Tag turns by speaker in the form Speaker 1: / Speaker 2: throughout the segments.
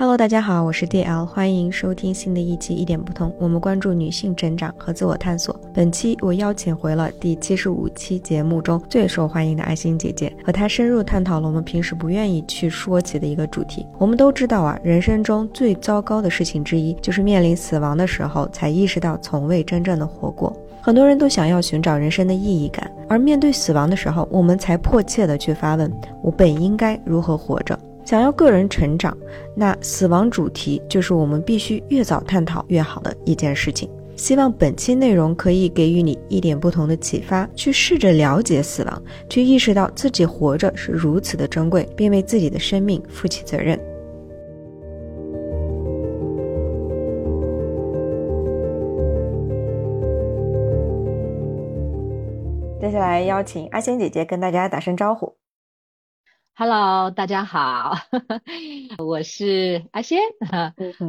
Speaker 1: Hello，大家好，我是 DL，欢迎收听新的一期一点不同。我们关注女性成长和自我探索。本期我邀请回了第七十五期节目中最受欢迎的爱心姐姐，和她深入探讨了我们平时不愿意去说起的一个主题。我们都知道啊，人生中最糟糕的事情之一，就是面临死亡的时候才意识到从未真正的活过。很多人都想要寻找人生的意义感，而面对死亡的时候，我们才迫切的去发问：我本应该如何活着？想要个人成长，那死亡主题就是我们必须越早探讨越好的一件事情。希望本期内容可以给予你一点不同的启发，去试着了解死亡，去意识到自己活着是如此的珍贵，并为自己的生命负起责任。接下来邀请阿仙姐姐跟大家打声招呼。
Speaker 2: Hello，大家好，我是阿仙。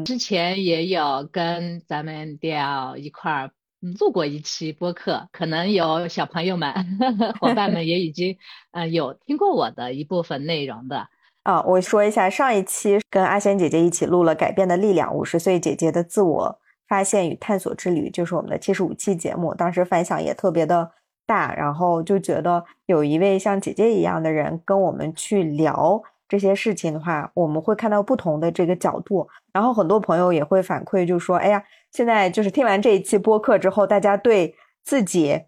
Speaker 2: 之前也有跟咱们调一块儿录过一期播客，可能有小朋友们、伙伴们 也已经呃有听过我的一部分内容的
Speaker 1: 啊。我说一下，上一期跟阿仙姐姐一起录了《改变的力量》，五十岁姐姐的自我发现与探索之旅，就是我们的七十五期节目，当时反响也特别的。大，然后就觉得有一位像姐姐一样的人跟我们去聊这些事情的话，我们会看到不同的这个角度。然后很多朋友也会反馈，就说：“哎呀，现在就是听完这一期播客之后，大家对自己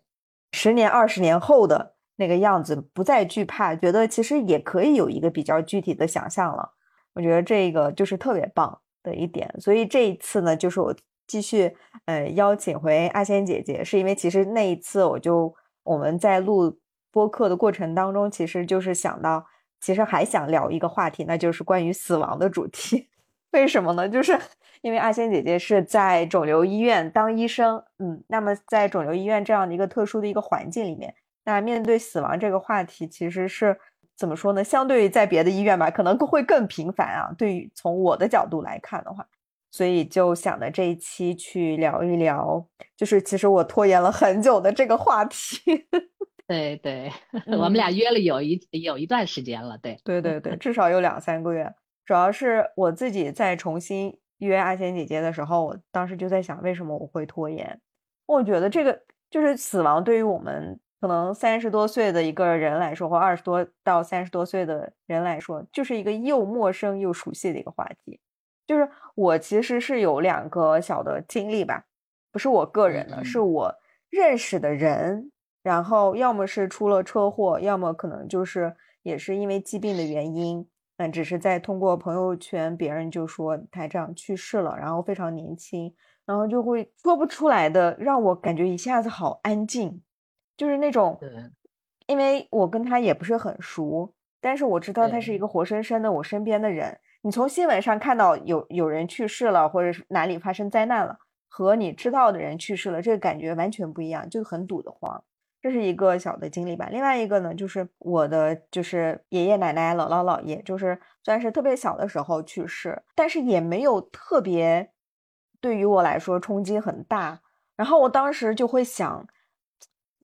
Speaker 1: 十年、二十年后的那个样子不再惧怕，觉得其实也可以有一个比较具体的想象了。”我觉得这个就是特别棒的一点。所以这一次呢，就是我继续呃邀请回阿仙姐姐，是因为其实那一次我就。我们在录播客的过程当中，其实就是想到，其实还想聊一个话题，那就是关于死亡的主题。为什么呢？就是因为阿仙姐姐是在肿瘤医院当医生，嗯，那么在肿瘤医院这样的一个特殊的一个环境里面，那面对死亡这个话题，其实是怎么说呢？相对于在别的医院吧，可能会更频繁啊。对于从我的角度来看的话。所以就想着这一期去聊一聊，就是其实我拖延了很久的这个话题。
Speaker 2: 对 对，我们俩约了有一有一段时间了，对
Speaker 1: 对对对，至少有两三个月。主要是我自己在重新约阿贤姐姐的时候，我当时就在想，为什么我会拖延？我觉得这个就是死亡，对于我们可能三十多岁的一个人来说，或二十多到三十多岁的人来说，就是一个又陌生又熟悉的一个话题。就是我其实是有两个小的经历吧，不是我个人的，是我认识的人，然后要么是出了车祸，要么可能就是也是因为疾病的原因，嗯，只是在通过朋友圈，别人就说他这样去世了，然后非常年轻，然后就会说不出来的，让我感觉一下子好安静，就是那种，因为我跟他也不是很熟，但是我知道他是一个活生生的我身边的人。你从新闻上看到有有人去世了，或者是哪里发生灾难了，和你知道的人去世了，这个感觉完全不一样，就很堵得慌。这是一个小的经历吧。另外一个呢，就是我的就是爷爷奶奶、姥姥姥爷，就是虽然是特别小的时候去世，但是也没有特别对于我来说冲击很大。然后我当时就会想，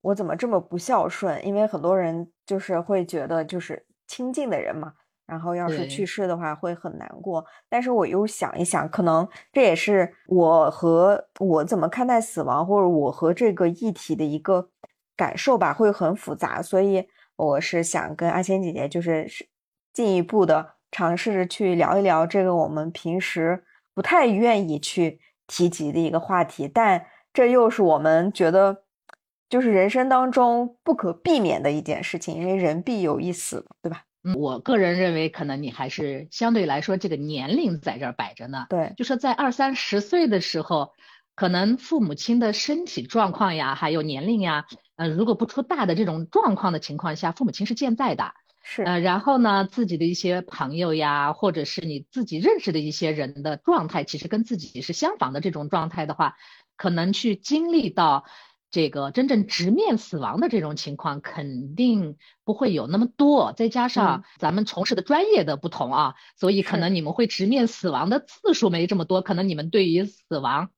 Speaker 1: 我怎么这么不孝顺？因为很多人就是会觉得，就是亲近的人嘛。然后要是去世的话会很难过，但是我又想一想，可能这也是我和我怎么看待死亡，或者我和这个议题的一个感受吧，会很复杂。所以我是想跟阿仙姐姐，就是进一步的尝试着去聊一聊这个我们平时不太愿意去提及的一个话题，但这又是我们觉得就是人生当中不可避免的一件事情，因为人必有一死，对吧？
Speaker 2: 我个人认为，可能你还是相对来说，这个年龄在这儿摆着呢。
Speaker 1: 对，
Speaker 2: 就说在二三十岁的时候，可能父母亲的身体状况呀，还有年龄呀，呃，如果不出大的这种状况的情况下，父母亲是健在的。
Speaker 1: 是。
Speaker 2: 呃，然后呢，自己的一些朋友呀，或者是你自己认识的一些人的状态，其实跟自己是相仿的这种状态的话，可能去经历到。这个真正直面死亡的这种情况肯定不会有那么多，再加上咱们从事的专业的不同啊，所以可能你们会直面死亡的次数没这么多，可能你们对于死亡，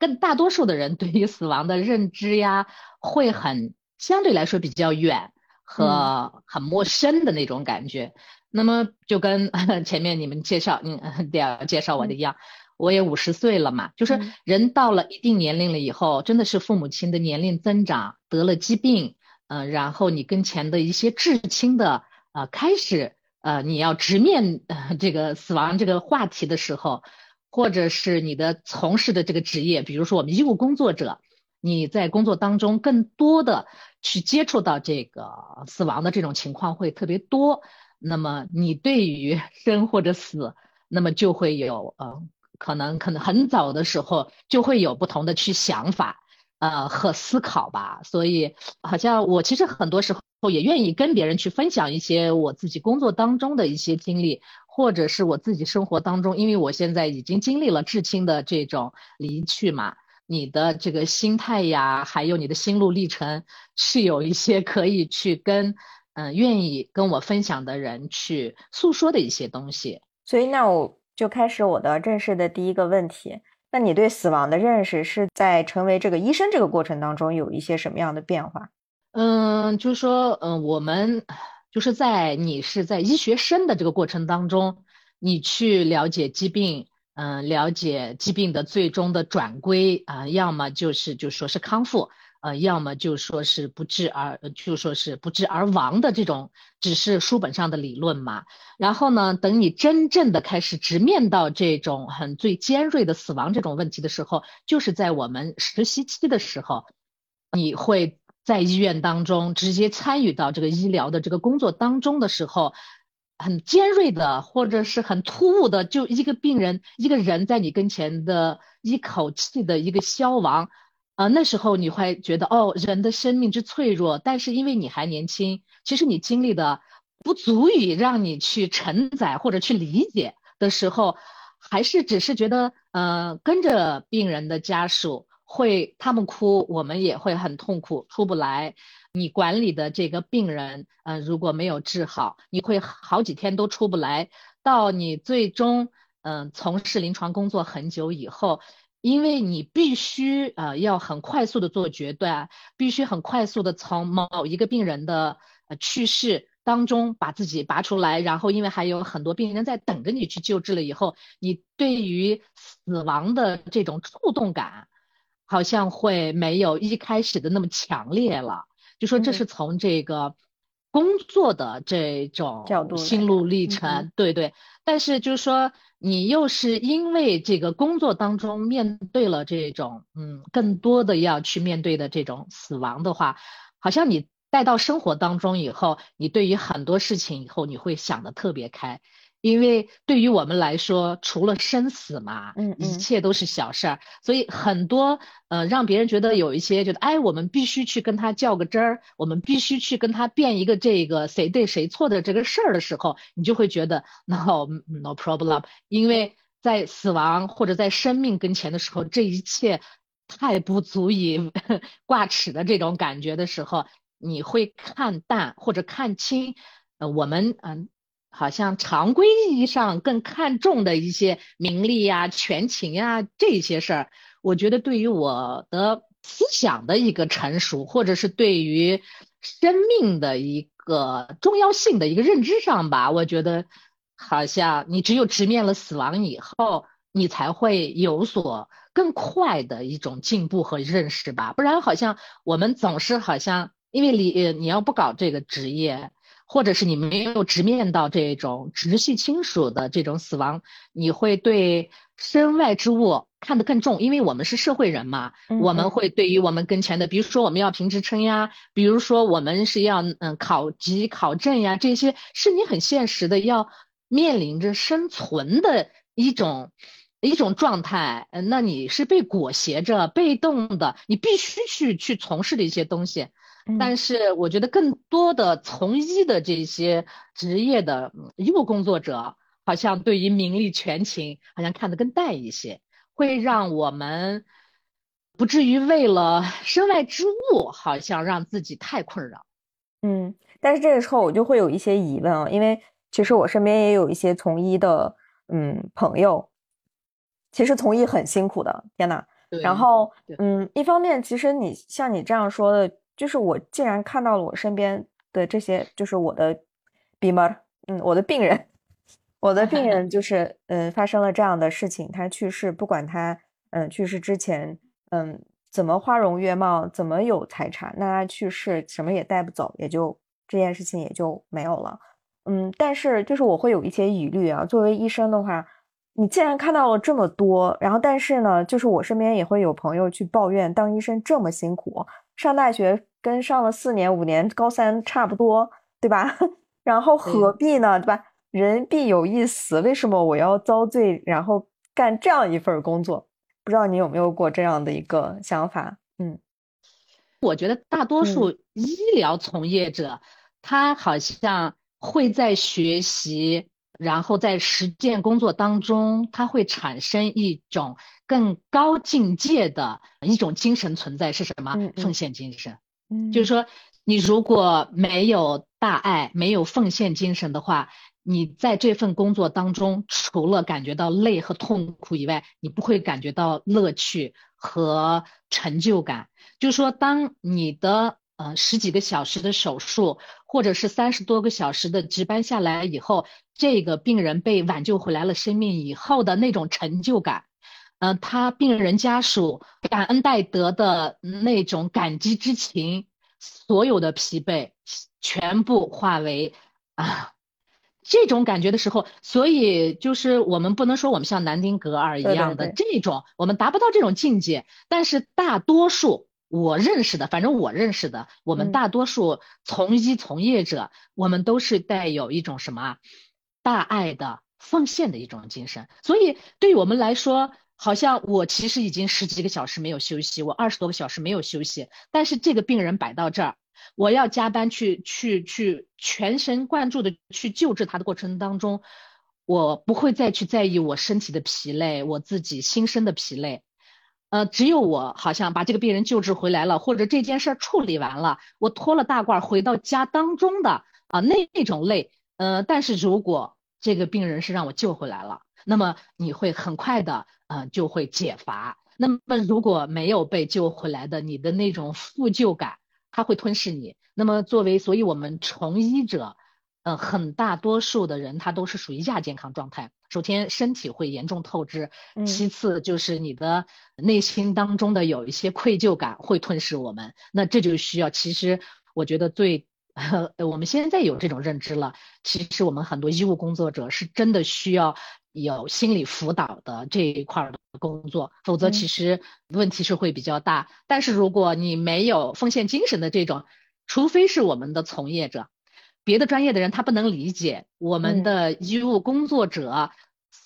Speaker 2: 跟大多数的人对于死亡的认知呀，会很相对来说比较远和很陌生的那种感觉。那么就跟 前面你们介绍，嗯，要介绍我的一样，我也五十岁了嘛，就是人到了一定年龄了以后，真的是父母亲的年龄增长，得了疾病，嗯，然后你跟前的一些至亲的呃，开始呃，你要直面这个死亡这个话题的时候，或者是你的从事的这个职业，比如说我们医务工作者，你在工作当中更多的去接触到这个死亡的这种情况会特别多。那么你对于 生或者死，那么就会有呃，可能可能很早的时候就会有不同的去想法，呃和思考吧。所以好像我其实很多时候也愿意跟别人去分享一些我自己工作当中的一些经历，或者是我自己生活当中，因为我现在已经经历了至亲的这种离去嘛，你的这个心态呀，还有你的心路历程，是有一些可以去跟。嗯，愿意跟我分享的人去诉说的一些东西，
Speaker 1: 所以那我就开始我的正式的第一个问题。那你对死亡的认识是在成为这个医生这个过程当中有一些什么样的变化？
Speaker 2: 嗯，就是说，嗯，我们就是在你是在医学生的这个过程当中，你去了解疾病，嗯，了解疾病的最终的转归啊，要么就是就说是康复。呃，要么就说是不治而，就说是不治而亡的这种，只是书本上的理论嘛。然后呢，等你真正的开始直面到这种很最尖锐的死亡这种问题的时候，就是在我们实习期的时候，你会在医院当中直接参与到这个医疗的这个工作当中的时候，很尖锐的或者是很突兀的，就一个病人一个人在你跟前的一口气的一个消亡。啊，那时候你会觉得哦，人的生命之脆弱，但是因为你还年轻，其实你经历的不足以让你去承载或者去理解的时候，还是只是觉得，呃，跟着病人的家属会他们哭，我们也会很痛苦，出不来。你管理的这个病人，呃，如果没有治好，你会好几天都出不来。到你最终，嗯，从事临床工作很久以后。因为你必须呃要很快速的做决断，必须很快速的从某一个病人的呃去世当中把自己拔出来，然后因为还有很多病人在等着你去救治了以后，你对于死亡的这种触动感，好像会没有一开始的那么强烈了。就说这是从这个工作的这种心路历程，对对，但是就是说。你又是因为这个工作当中面对了这种嗯更多的要去面对的这种死亡的话，好像你带到生活当中以后，你对于很多事情以后你会想的特别开。因为对于我们来说，除了生死嘛，
Speaker 1: 嗯，
Speaker 2: 一切都是小事儿，所以很多呃，让别人觉得有一些觉得，哎，我们必须去跟他较个真儿，我们必须去跟他辩一个这个谁对谁错的这个事儿的时候，你就会觉得 no no problem，因为在死亡或者在生命跟前的时候，这一切太不足以 挂齿的这种感觉的时候，你会看淡或者看清，呃，我们嗯。好像常规意义上更看重的一些名利呀、权情呀这些事儿，我觉得对于我的思想的一个成熟，或者是对于生命的一个重要性的一个认知上吧，我觉得好像你只有直面了死亡以后，你才会有所更快的一种进步和认识吧。不然好像我们总是好像因为你你要不搞这个职业。或者是你没有直面到这种直系亲属的这种死亡，你会对身外之物看得更重，因为我们是社会人嘛，我们会对于我们跟前的，比如说我们要评职称呀，比如说我们是要嗯考级考证呀，这些是你很现实的要面临着生存的一种一种状态，嗯，那你是被裹挟着被动的，你必须去去从事的一些东西。但是我觉得更多的从医的这些职业的医务工作者，好像对于名利权情好像看得更淡一些，会让我们不至于为了身外之物，好像让自己太困扰。
Speaker 1: 嗯，但是这个时候我就会有一些疑问啊，因为其实我身边也有一些从医的嗯朋友，其实从医很辛苦的，天呐。然后嗯，一方面其实你像你这样说的。就是我竟然看到了我身边的这些，就是我的 b 们，嗯，我的病人，我的病 人就是嗯发生了这样的事情，他去世，不管他嗯去世之前嗯怎么花容月貌，怎么有财产，那他去世什么也带不走，也就这件事情也就没有了。嗯，但是就是我会有一些疑虑啊，作为医生的话。你既然看到了这么多，然后但是呢，就是我身边也会有朋友去抱怨，当医生这么辛苦，上大学跟上了四年五年高三差不多，对吧？然后何必呢，对吧？人必有一死，为什么我要遭罪，然后干这样一份工作？不知道你有没有过这样的一个想法？嗯，
Speaker 2: 我觉得大多数医疗从业者，他好像会在学习。然后在实践工作当中，它会产生一种更高境界的一种精神存在，是什么？奉献精神。嗯，就是说，你如果没有大爱，没有奉献精神的话，你在这份工作当中，除了感觉到累和痛苦以外，你不会感觉到乐趣和成就感。就是说，当你的呃十几个小时的手术。或者是三十多个小时的值班下来以后，这个病人被挽救回来了生命以后的那种成就感，嗯，他病人家属感恩戴德的那种感激之情，所有的疲惫全部化为啊，这种感觉的时候，所以就是我们不能说我们像南丁格尔一样的这种，我们达不到这种境界，但是大多数。我认识的，反正我认识的，我们大多数从医从业者，我们都是带有一种什么大爱的奉献的一种精神。所以，对于我们来说，好像我其实已经十几个小时没有休息，我二十多个小时没有休息，但是这个病人摆到这儿，我要加班去去去全神贯注的去救治他的过程当中，我不会再去在意我身体的疲累，我自己心身的疲累。呃，只有我好像把这个病人救治回来了，或者这件事儿处理完了，我脱了大褂回到家当中的啊那那种累，呃，但是如果这个病人是让我救回来了，那么你会很快的呃就会解乏。那么如果没有被救回来的，你的那种负疚感，它会吞噬你。那么作为，所以我们从医者。呃，很大多数的人他都是属于亚健康状态。首先，身体会严重透支；其次，就是你的内心当中的有一些愧疚感会吞噬我们。那这就需要，其实我觉得最，我们现在有这种认知了。其实我们很多医务工作者是真的需要有心理辅导的这一块的工作，否则其实问题是会比较大。但是如果你没有奉献精神的这种，除非是我们的从业者。别的专业的人他不能理解我们的医务工作者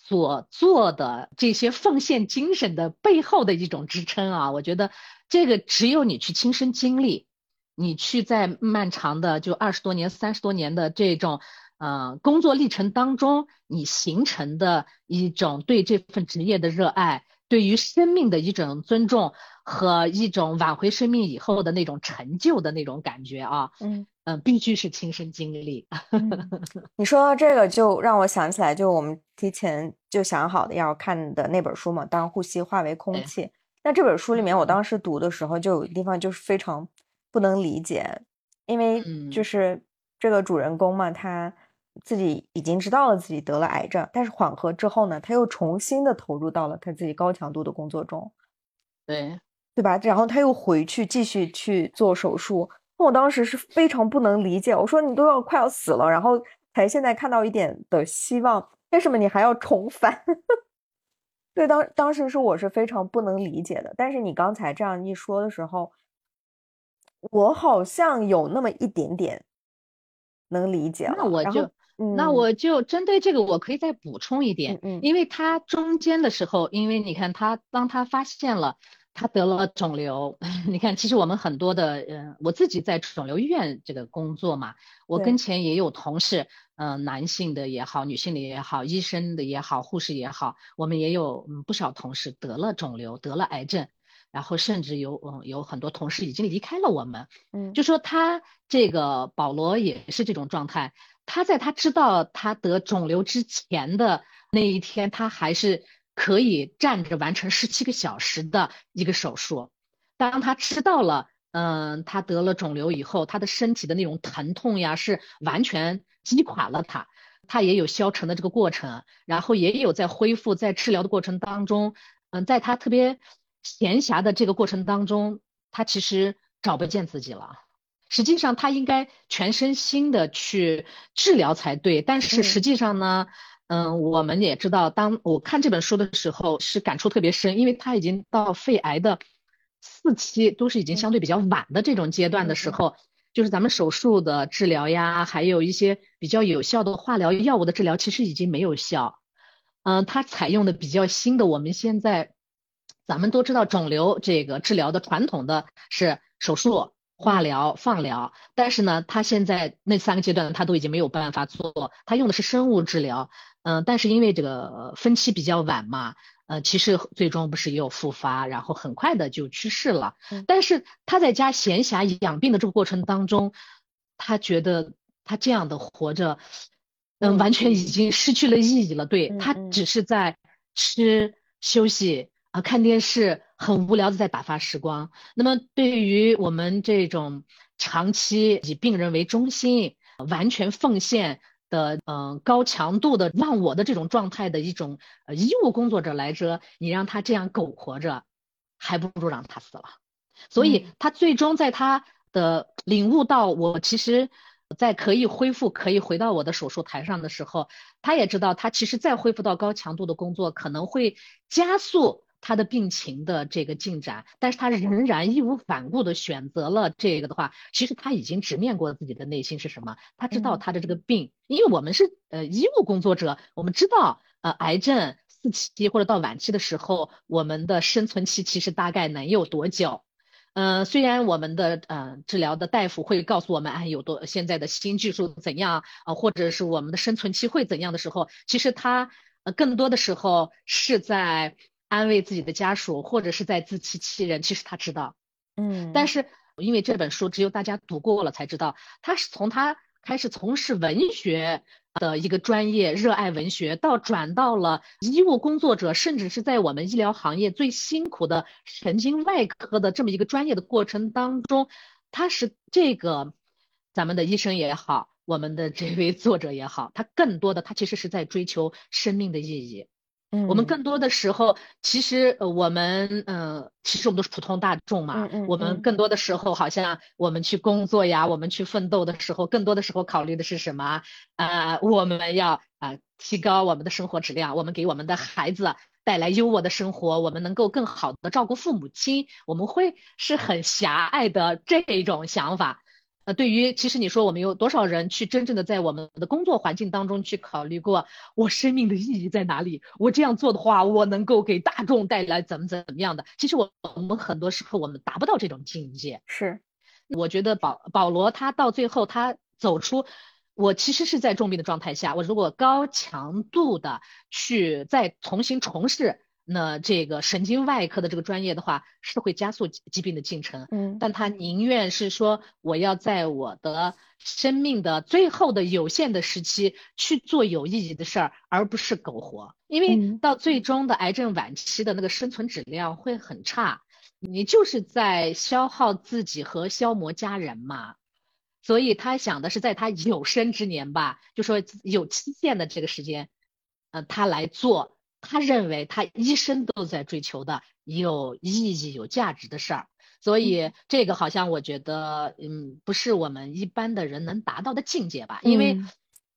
Speaker 2: 所做的这些奉献精神的背后的一种支撑啊！我觉得这个只有你去亲身经历，你去在漫长的就二十多年、三十多年的这种呃工作历程当中，你形成的一种对这份职业的热爱，对于生命的一种尊重和一种挽回生命以后的那种成就的那种感觉啊！嗯。嗯，必须是亲身经历。
Speaker 1: 你说到这个，就让我想起来，就我们提前就想好的要看的那本书嘛，《当呼吸化为空气》。那这本书里面，我当时读的时候，就有地方就是非常不能理解，因为就是这个主人公嘛，他自己已经知道了自己得了癌症，但是缓和之后呢，他又重新的投入到了他自己高强度的工作中，
Speaker 2: 对
Speaker 1: 对吧？然后他又回去继续去做手术。我当时是非常不能理解，我说你都要快要死了，然后才现在看到一点的希望，为什么你还要重返？对，当当时是我是非常不能理解的。但是你刚才这样一说的时候，我好像有那么一点点能理解。
Speaker 2: 那我就那我就针对这个，我可以再补充一点，嗯因为他中间的时候，因为你看他当他发现了。他得了肿瘤，你看，其实我们很多的，嗯，我自己在肿瘤医院这个工作嘛，我跟前也有同事，嗯，男性的也好，女性的也好，医生的也好，护士也好，我们也有嗯不少同事得了肿瘤，得了癌症，然后甚至有嗯有很多同事已经离开了我们，嗯，就说他这个保罗也是这种状态，他在他知道他得肿瘤之前的那一天，他还是。可以站着完成十七个小时的一个手术。当他知道了，嗯，他得了肿瘤以后，他的身体的那种疼痛呀，是完全击垮了他。他也有消沉的这个过程，然后也有在恢复，在治疗的过程当中，嗯，在他特别闲暇的这个过程当中，他其实找不见自己了。实际上他应该全身心的去治疗才对，但是实际上呢，嗯，我们也知道，当我看这本书的时候是感触特别深，因为他已经到肺癌的四期，都是已经相对比较晚的这种阶段的时候。就是咱们手术的治疗呀，还有一些比较有效的化疗药物的治疗，其实已经没有效。嗯，它采用的比较新的，我们现在咱们都知道，肿瘤这个治疗的传统的是手术、化疗、放疗，但是呢，他现在那三个阶段他都已经没有办法做，他用的是生物治疗。嗯，但是因为这个分期比较晚嘛。呃，其实最终不是也有复发，然后很快的就去世了。但是他在家闲暇养病的这个过程当中，他觉得他这样的活着，嗯，完全已经失去了意义了。对他只是在吃、休息啊，看电视，很无聊的在打发时光。那么对于我们这种长期以病人为中心、完全奉献。的嗯高强度的忘我的这种状态的一种呃医务工作者来说，你让他这样苟活着，还不如让他死了。所以他最终在他的领悟到我其实，在可以恢复可以回到我的手术台上的时候，他也知道他其实再恢复到高强度的工作可能会加速。他的病情的这个进展，但是他仍然义无反顾的选择了这个的话，其实他已经直面过自己的内心是什么，他知道他的这个病，因为我们是呃医务工作者，我们知道呃癌症四期或者到晚期的时候，我们的生存期其实大概能有多久？嗯，虽然我们的呃治疗的大夫会告诉我们，哎，有多现在的新技术怎样啊，或者是我们的生存期会怎样的时候，其实他呃更多的时候是在。安慰自己的家属，或者是在自欺欺人。其实他知道，
Speaker 1: 嗯，
Speaker 2: 但是因为这本书只有大家读过了才知道，他是从他开始从事文学的一个专业，热爱文学，到转到了医务工作者，甚至是在我们医疗行业最辛苦的神经外科的这么一个专业的过程当中，他是这个咱们的医生也好，我们的这位作者也好，他更多的他其实是在追求生命的意义。
Speaker 1: 嗯，
Speaker 2: 我们更多的时候，其实呃，我们嗯，其实我们都是普通大众嘛。
Speaker 1: 嗯嗯。
Speaker 2: 我们更多的时候，好像我们去工作呀，我们去奋斗的时候，更多的时候考虑的是什么？啊，我们要啊提高我们的生活质量，我们给我们的孩子带来优渥的生活，我们能够更好的照顾父母亲，我们会是很狭隘的这种想法。呃，对于其实你说我们有多少人去真正的在我们的工作环境当中去考虑过我生命的意义在哪里？我这样做的话，我能够给大众带来怎么怎么样的？其实我我们很多时候我们达不到这种境界。
Speaker 1: 是，
Speaker 2: 我觉得保保罗他到最后他走出，我其实是在重病的状态下，我如果高强度的去再重新从事。那这个神经外科的这个专业的话，是会加速疾病的进程。
Speaker 1: 嗯，
Speaker 2: 但他宁愿是说，我要在我的生命的最后的有限的时期去做有意义的事儿，而不是苟活。因为到最终的癌症晚期的那个生存质量会很差，你就是在消耗自己和消磨家人嘛。所以他想的是在他有生之年吧，就说有期限的这个时间，呃，他来做。他认为他一生都在追求的有意义、有价值的事儿，所以这个好像我觉得，嗯，不是我们一般的人能达到的境界吧？因为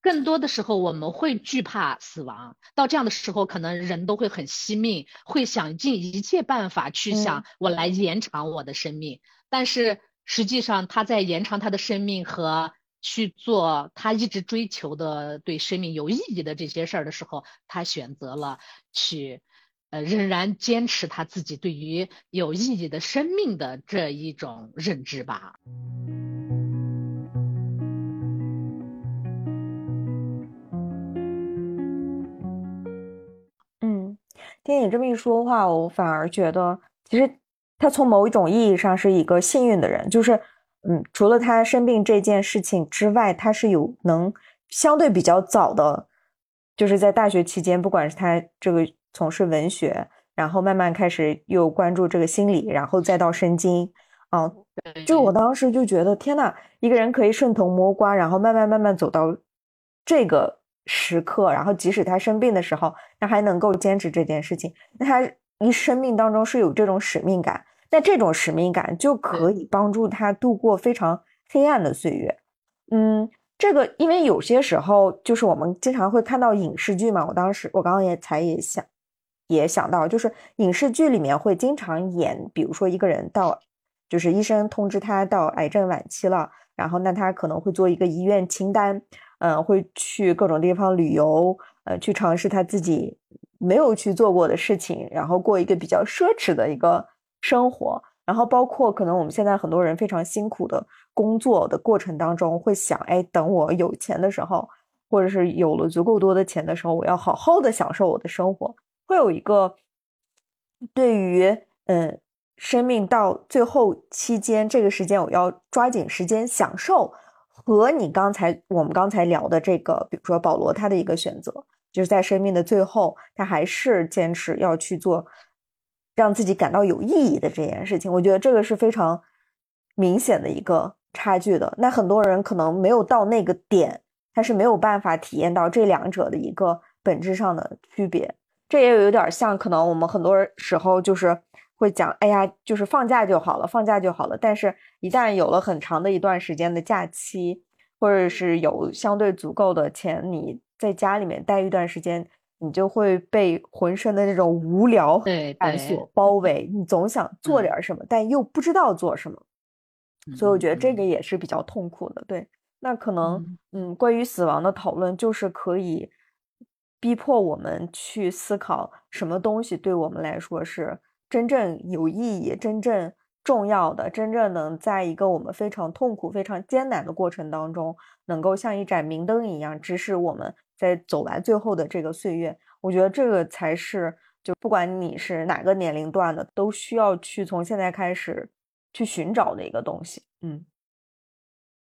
Speaker 2: 更多的时候我们会惧怕死亡，到这样的时候，可能人都会很惜命，会想尽一切办法去想我来延长我的生命。但是实际上，他在延长他的生命和。去做他一直追求的对生命有意义的这些事儿的时候，他选择了去，呃，仍然坚持他自己对于有意义的生命的这一种认知吧。
Speaker 1: 嗯，听你这么一说话，我反而觉得，其实他从某一种意义上是一个幸运的人，就是。嗯，除了他生病这件事情之外，他是有能相对比较早的，就是在大学期间，不管是他这个从事文学，然后慢慢开始又关注这个心理，然后再到神经，啊，就我当时就觉得天呐，一个人可以顺藤摸瓜，然后慢慢慢慢走到这个时刻，然后即使他生病的时候，他还能够坚持这件事情，那他一生命当中是有这种使命感，那这种使命感就可以帮助他度过非常黑暗的岁月。嗯，这个因为有些时候就是我们经常会看到影视剧嘛，我当时我刚刚也才也想也想到，就是影视剧里面会经常演，比如说一个人到，就是医生通知他到癌症晚期了，然后那他可能会做一个医院清单。嗯，会去各种地方旅游，呃，去尝试他自己没有去做过的事情，然后过一个比较奢侈的一个生活。然后包括可能我们现在很多人非常辛苦的工作的过程当中，会想，哎，等我有钱的时候，或者是有了足够多的钱的时候，我要好好的享受我的生活。会有一个对于嗯生命到最后期间这个时间，我要抓紧时间享受。和你刚才我们刚才聊的这个，比如说保罗他的一个选择，就是在生命的最后，他还是坚持要去做让自己感到有意义的这件事情。我觉得这个是非常明显的一个差距的。那很多人可能没有到那个点，他是没有办法体验到这两者的一个本质上的区别。这也有点像，可能我们很多时候就是。会讲，哎呀，就是放假就好了，放假就好了。但是，一旦有了很长的一段时间的假期，或者是有相对足够的钱，你在家里面待一段时间，你就会被浑身的那种无聊感所包围。你总想做点什么，但又不知道做什么，所以我觉得这个也是比较痛苦的。对，那可能，嗯，关于死亡的讨论，就是可以逼迫我们去思考什么东西对我们来说是。真正有意义、真正重要的、真正能在一个我们非常痛苦、非常艰难的过程当中，能够像一盏明灯一样指使我们在走完最后的这个岁月，我觉得这个才是，就不管你是哪个年龄段的，都需要去从现在开始去寻找的一个东西。嗯，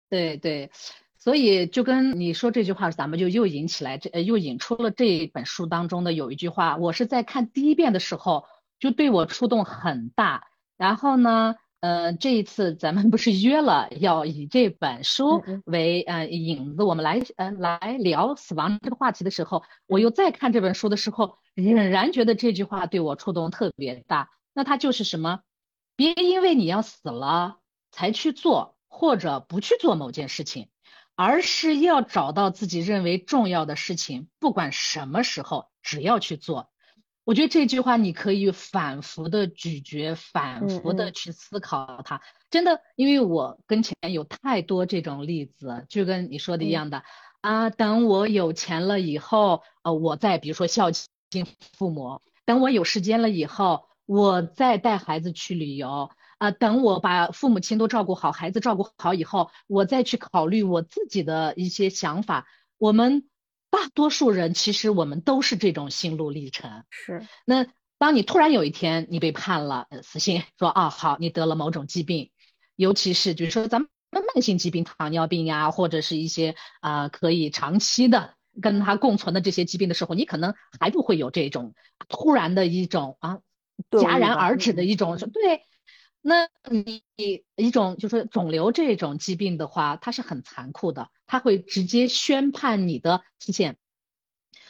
Speaker 2: 对对，所以就跟你说这句话，咱们就又引起来这，又引出了这本书当中的有一句话，我是在看第一遍的时候。就对我触动很大，然后呢，呃，这一次咱们不是约了要以这本书为呃引子，我们来呃来聊死亡这个话题的时候，我又再看这本书的时候，仍然觉得这句话对我触动特别大。那它就是什么？别因为你要死了才去做或者不去做某件事情，而是要找到自己认为重要的事情，不管什么时候，只要去做。我觉得这句话你可以反复的咀嚼，反复的去思考它。真的，因为我跟前有太多这种例子，就跟你说的一样的啊。等我有钱了以后，呃，我再比如说孝敬父母；等我有时间了以后，我再带孩子去旅游啊。等我把父母亲都照顾好，孩子照顾好以后，我再去考虑我自己的一些想法。我们。大多数人其实我们都是这种心路历程。
Speaker 1: 是，
Speaker 2: 那当你突然有一天你被判了死刑，说啊好，你得了某种疾病，尤其是就是说咱们慢性疾病，糖尿病呀，或者是一些啊可以长期的跟它共存的这些疾病的时候，你可能还不会有这种突然的一种啊戛然而止的一种对。那你一种就是肿瘤这种疾病的话，它是很残酷的，它会直接宣判你的期限。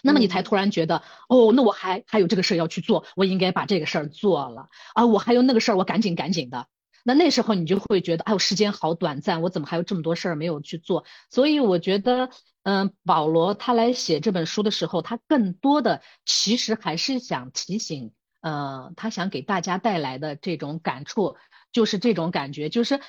Speaker 2: 那么你才突然觉得，哦，那我还还有这个事儿要去做，我应该把这个事儿做了啊，我还有那个事儿，我赶紧赶紧的。那那时候你就会觉得，哎呦，时间好短暂，我怎么还有这么多事儿没有去做？所以我觉得，嗯，保罗他来写这本书的时候，他更多的其实还是想提醒。呃，他想给大家带来的这种感触，就是这种感觉，就是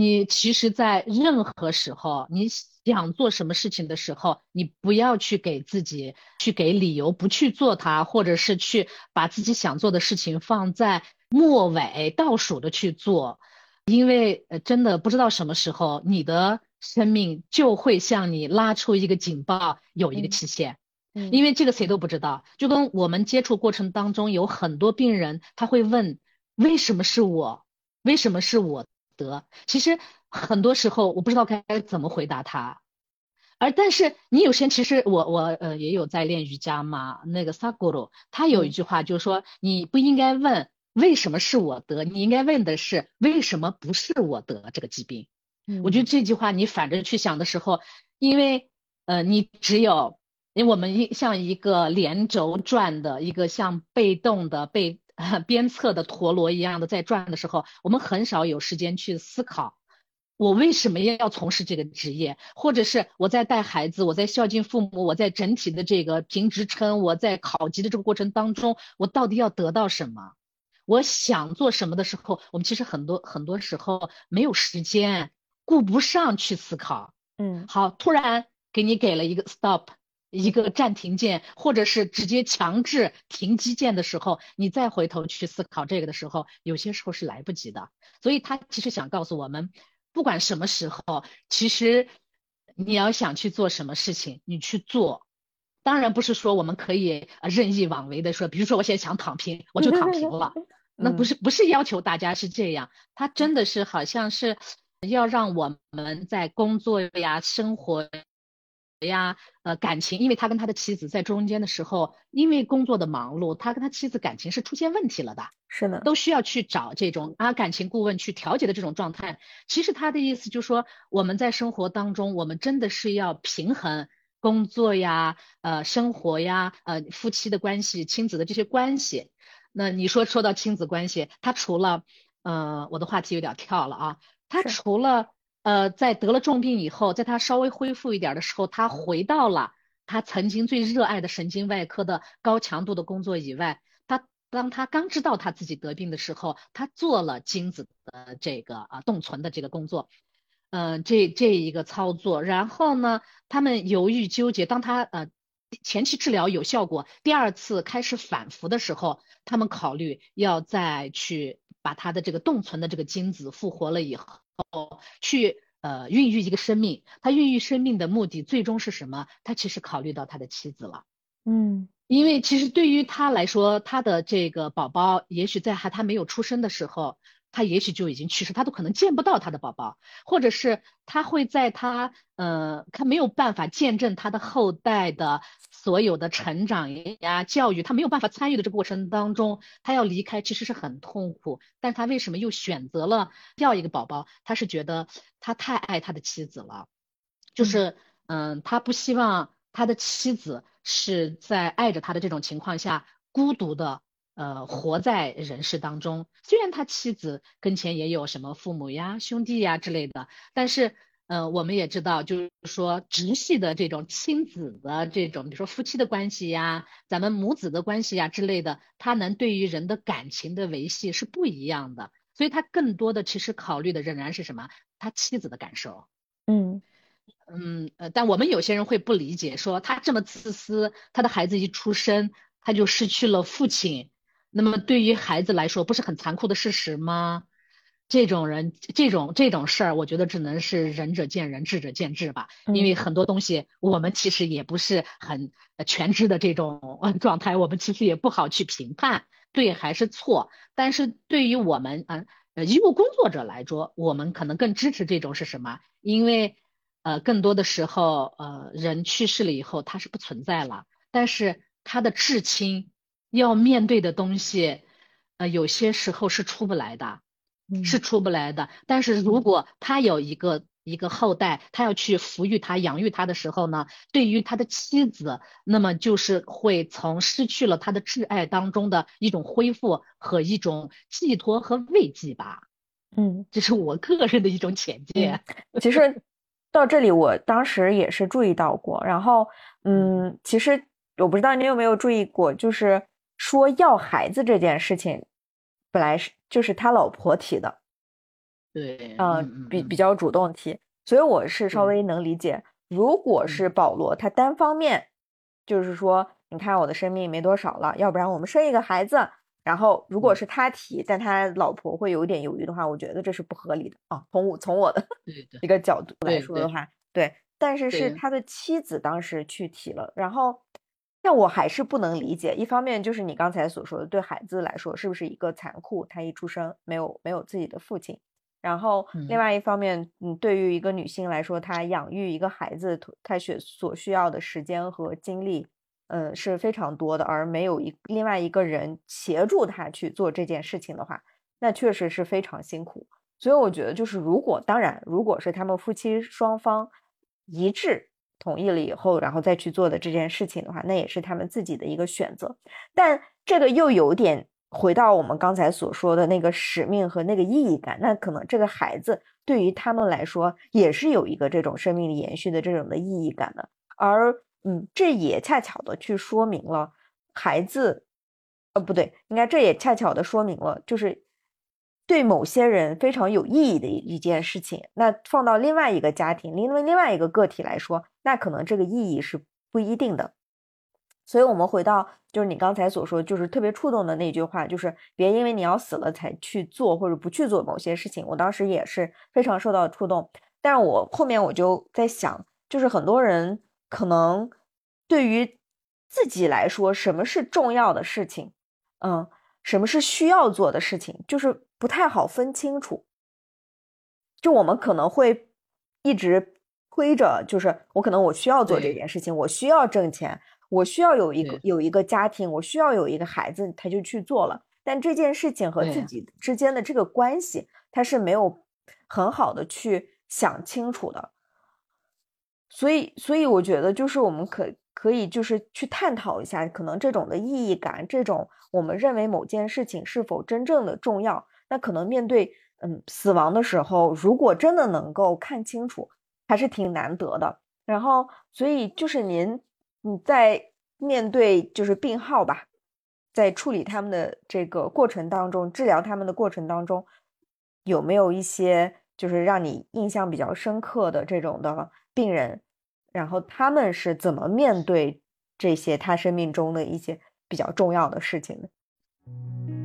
Speaker 2: 你其实，在任何时候，你想做什么事情的时候，你不要去给自己去给理由不去做它，或者是去把自己想做的事情放在末尾倒数的去做，因为呃，真的不知道什么时候你的生命就会向你拉出一个警报，有一个期限。嗯。因为这个谁都不知道，就跟我们接触过程当中有很多病人，他会问为什么是我，为什么是我得？其实很多时候我不知道该怎么回答他。而但是你有些其实我我呃也有在练瑜伽嘛，那个萨古鲁他有一句话就是说你不应该问为什么是我得，你应该问的是为什么不是我得这个疾病。嗯我觉得这句话你反着去想的时候，因为呃你只有。因为我们一像一个连轴转的一个像被动的被 鞭策的陀螺一样的在转的时候，我们很少有时间去思考，我为什么要从事这个职业，或者是我在带孩子，我在孝敬父母，我在整体的这个评职称，我在考级的这个过程当中，我到底要得到什么？我想做什么的时候，我们其实很多很多时候没有时间，顾不上去思考。
Speaker 1: 嗯，
Speaker 2: 好，突然给你给了一个 stop，一个暂停键，或者是直接强制停机键的时候，你再回头去思考这个的时候，有些时候是来不及的。所以他其实想告诉我们，不管什么时候，其实你要想去做什么事情，你去做。当然不是说我们可以呃任意妄为的说，比如说我现在想躺平，我就躺平了。那不是不是要求大家是这样，他真的是好像是要让我们在工作呀、生活呀、呃感情，因为他跟他的妻子在中间的时候，因为工作的忙碌，他跟他妻子感情是出现问题了的，
Speaker 1: 是的，
Speaker 2: 都需要去找这种啊感情顾问去调节的这种状态。其实他的意思就是说，我们在生活当中，我们真的是要平衡工作呀、呃生活呀、呃夫妻的关系、亲子的这些关系。那你说说到亲子关系，他除了，呃，我的话题有点跳了啊，他除了呃在得了重病以后，在他稍微恢复一点的时候，他回到了他曾经最热爱的神经外科的高强度的工作以外，他当他刚知道他自己得病的时候，他做了精子的这个啊冻存的这个工作，嗯，这这一个操作，然后呢，他们犹豫纠结，当他呃。前期治疗有效果，第二次开始反复的时候，他们考虑要再去把他的这个冻存的这个精子复活了以后后，去呃孕育一个生命。他孕育生命的目的最终是什么？他其实考虑到他的妻子了。
Speaker 1: 嗯，
Speaker 2: 因为其实对于他来说，他的这个宝宝也许在还他没有出生的时候。他也许就已经去世，他都可能见不到他的宝宝，或者是他会在他呃，他没有办法见证他的后代的所有的成长呀、教育，他没有办法参与的这个过程当中，他要离开其实是很痛苦。但他为什么又选择了要一个宝宝？他是觉得他太爱他的妻子了，就是嗯，他不希望他的妻子是在爱着他的这种情况下孤独的。呃，活在人世当中，虽然他妻子跟前也有什么父母呀、兄弟呀之类的，但是，呃，我们也知道，就是说直系的这种亲子的这种，比如说夫妻的关系呀，咱们母子的关系呀之类的，他能对于人的感情的维系是不一样的，所以他更多的其实考虑的仍然是什么？他妻子的感受。
Speaker 1: 嗯
Speaker 2: 嗯呃，但我们有些人会不理解，说他这么自私，他的孩子一出生他就失去了父亲。那么对于孩子来说，不是很残酷的事实吗？这种人，这种这种事儿，我觉得只能是仁者见仁，智者见智吧。因为很多东西，我们其实也不是很全知的这种状态，我们其实也不好去评判对还是错。但是对于我们，嗯呃，医务工作者来说，我们可能更支持这种是什么？因为呃，更多的时候，呃，人去世了以后，他是不存在了，但是他的至亲。要面对的东西，呃，有些时候是出不来的，是出不来的。但是如果他有一个一个后代，他要去抚育他、养育他的时候呢，对于他的妻子，那么就是会从失去了他的挚爱当中的一种恢复和一种寄托和慰藉吧。
Speaker 1: 嗯，
Speaker 2: 这是我个人的一种浅见。
Speaker 1: 其实到这里，我当时也是注意到过。然后，嗯，其实我不知道你有没有注意过，就是。说要孩子这件事情，本来是就是他老婆提的，
Speaker 2: 对，
Speaker 1: 嗯，比比较主动提，所以我是稍微能理解。如果是保罗他单方面，就是说，你看我的生命没多少了，要不然我们生一个孩子。然后如果是他提，但他老婆会有一点犹豫的话，我觉得这是不合理的啊。从我从我的一个角度来说的话，对，但是是他的妻子当时去提了，然后。但我还是不能理解，一方面就是你刚才所说的，对孩子来说是不是一个残酷？他一出生没有没有自己的父亲，然后另外一方面，嗯，对于一个女性来说，她养育一个孩子，她需所需要的时间和精力，嗯，是非常多的，而没有一另外一个人协助她去做这件事情的话，那确实是非常辛苦。所以我觉得，就是如果当然，如果是他们夫妻双方一致。同意了以后，然后再去做的这件事情的话，那也是他们自己的一个选择。但这个又有点回到我们刚才所说的那个使命和那个意义感。那可能这个孩子对于他们来说也是有一个这种生命延续的这种的意义感的。而嗯，这也恰巧的去说明了孩子，呃，不对，应该这也恰巧的说明了就是。对某些人非常有意义的一件事情，那放到另外一个家庭，因为另外一个个体来说，那可能这个意义是不一定的。所以，我们回到就是你刚才所说，就是特别触动的那句话，就是别因为你要死了才去做或者不去做某些事情。我当时也是非常受到触动，但是我后面我就在想，就是很多人可能对于自己来说，什么是重要的事情，嗯，什么是需要做的事情，就是。不太好分清楚，就我们可能会一直推着，就是我可能我需要做这件事情，我需要挣钱，我需要有一个有一个家庭，我需要有一个孩子，他就去做了。但这件事情和自己之间的这个关系，他是没有很好的去想清楚的。所以，所以我觉得就是我们可可以就是去探讨一下，可能这种的意义感，这种我们认为某件事情是否真正的重要。那可能面对嗯死亡的时候，如果真的能够看清楚，还是挺难得的。然后，所以就是您你在面对就是病号吧，在处理他们的这个过程当中，治疗他们的过程当中，有没有一些就是让你印象比较深刻的这种的病人？然后他们是怎么面对这些他生命中的一些比较重要的事情的？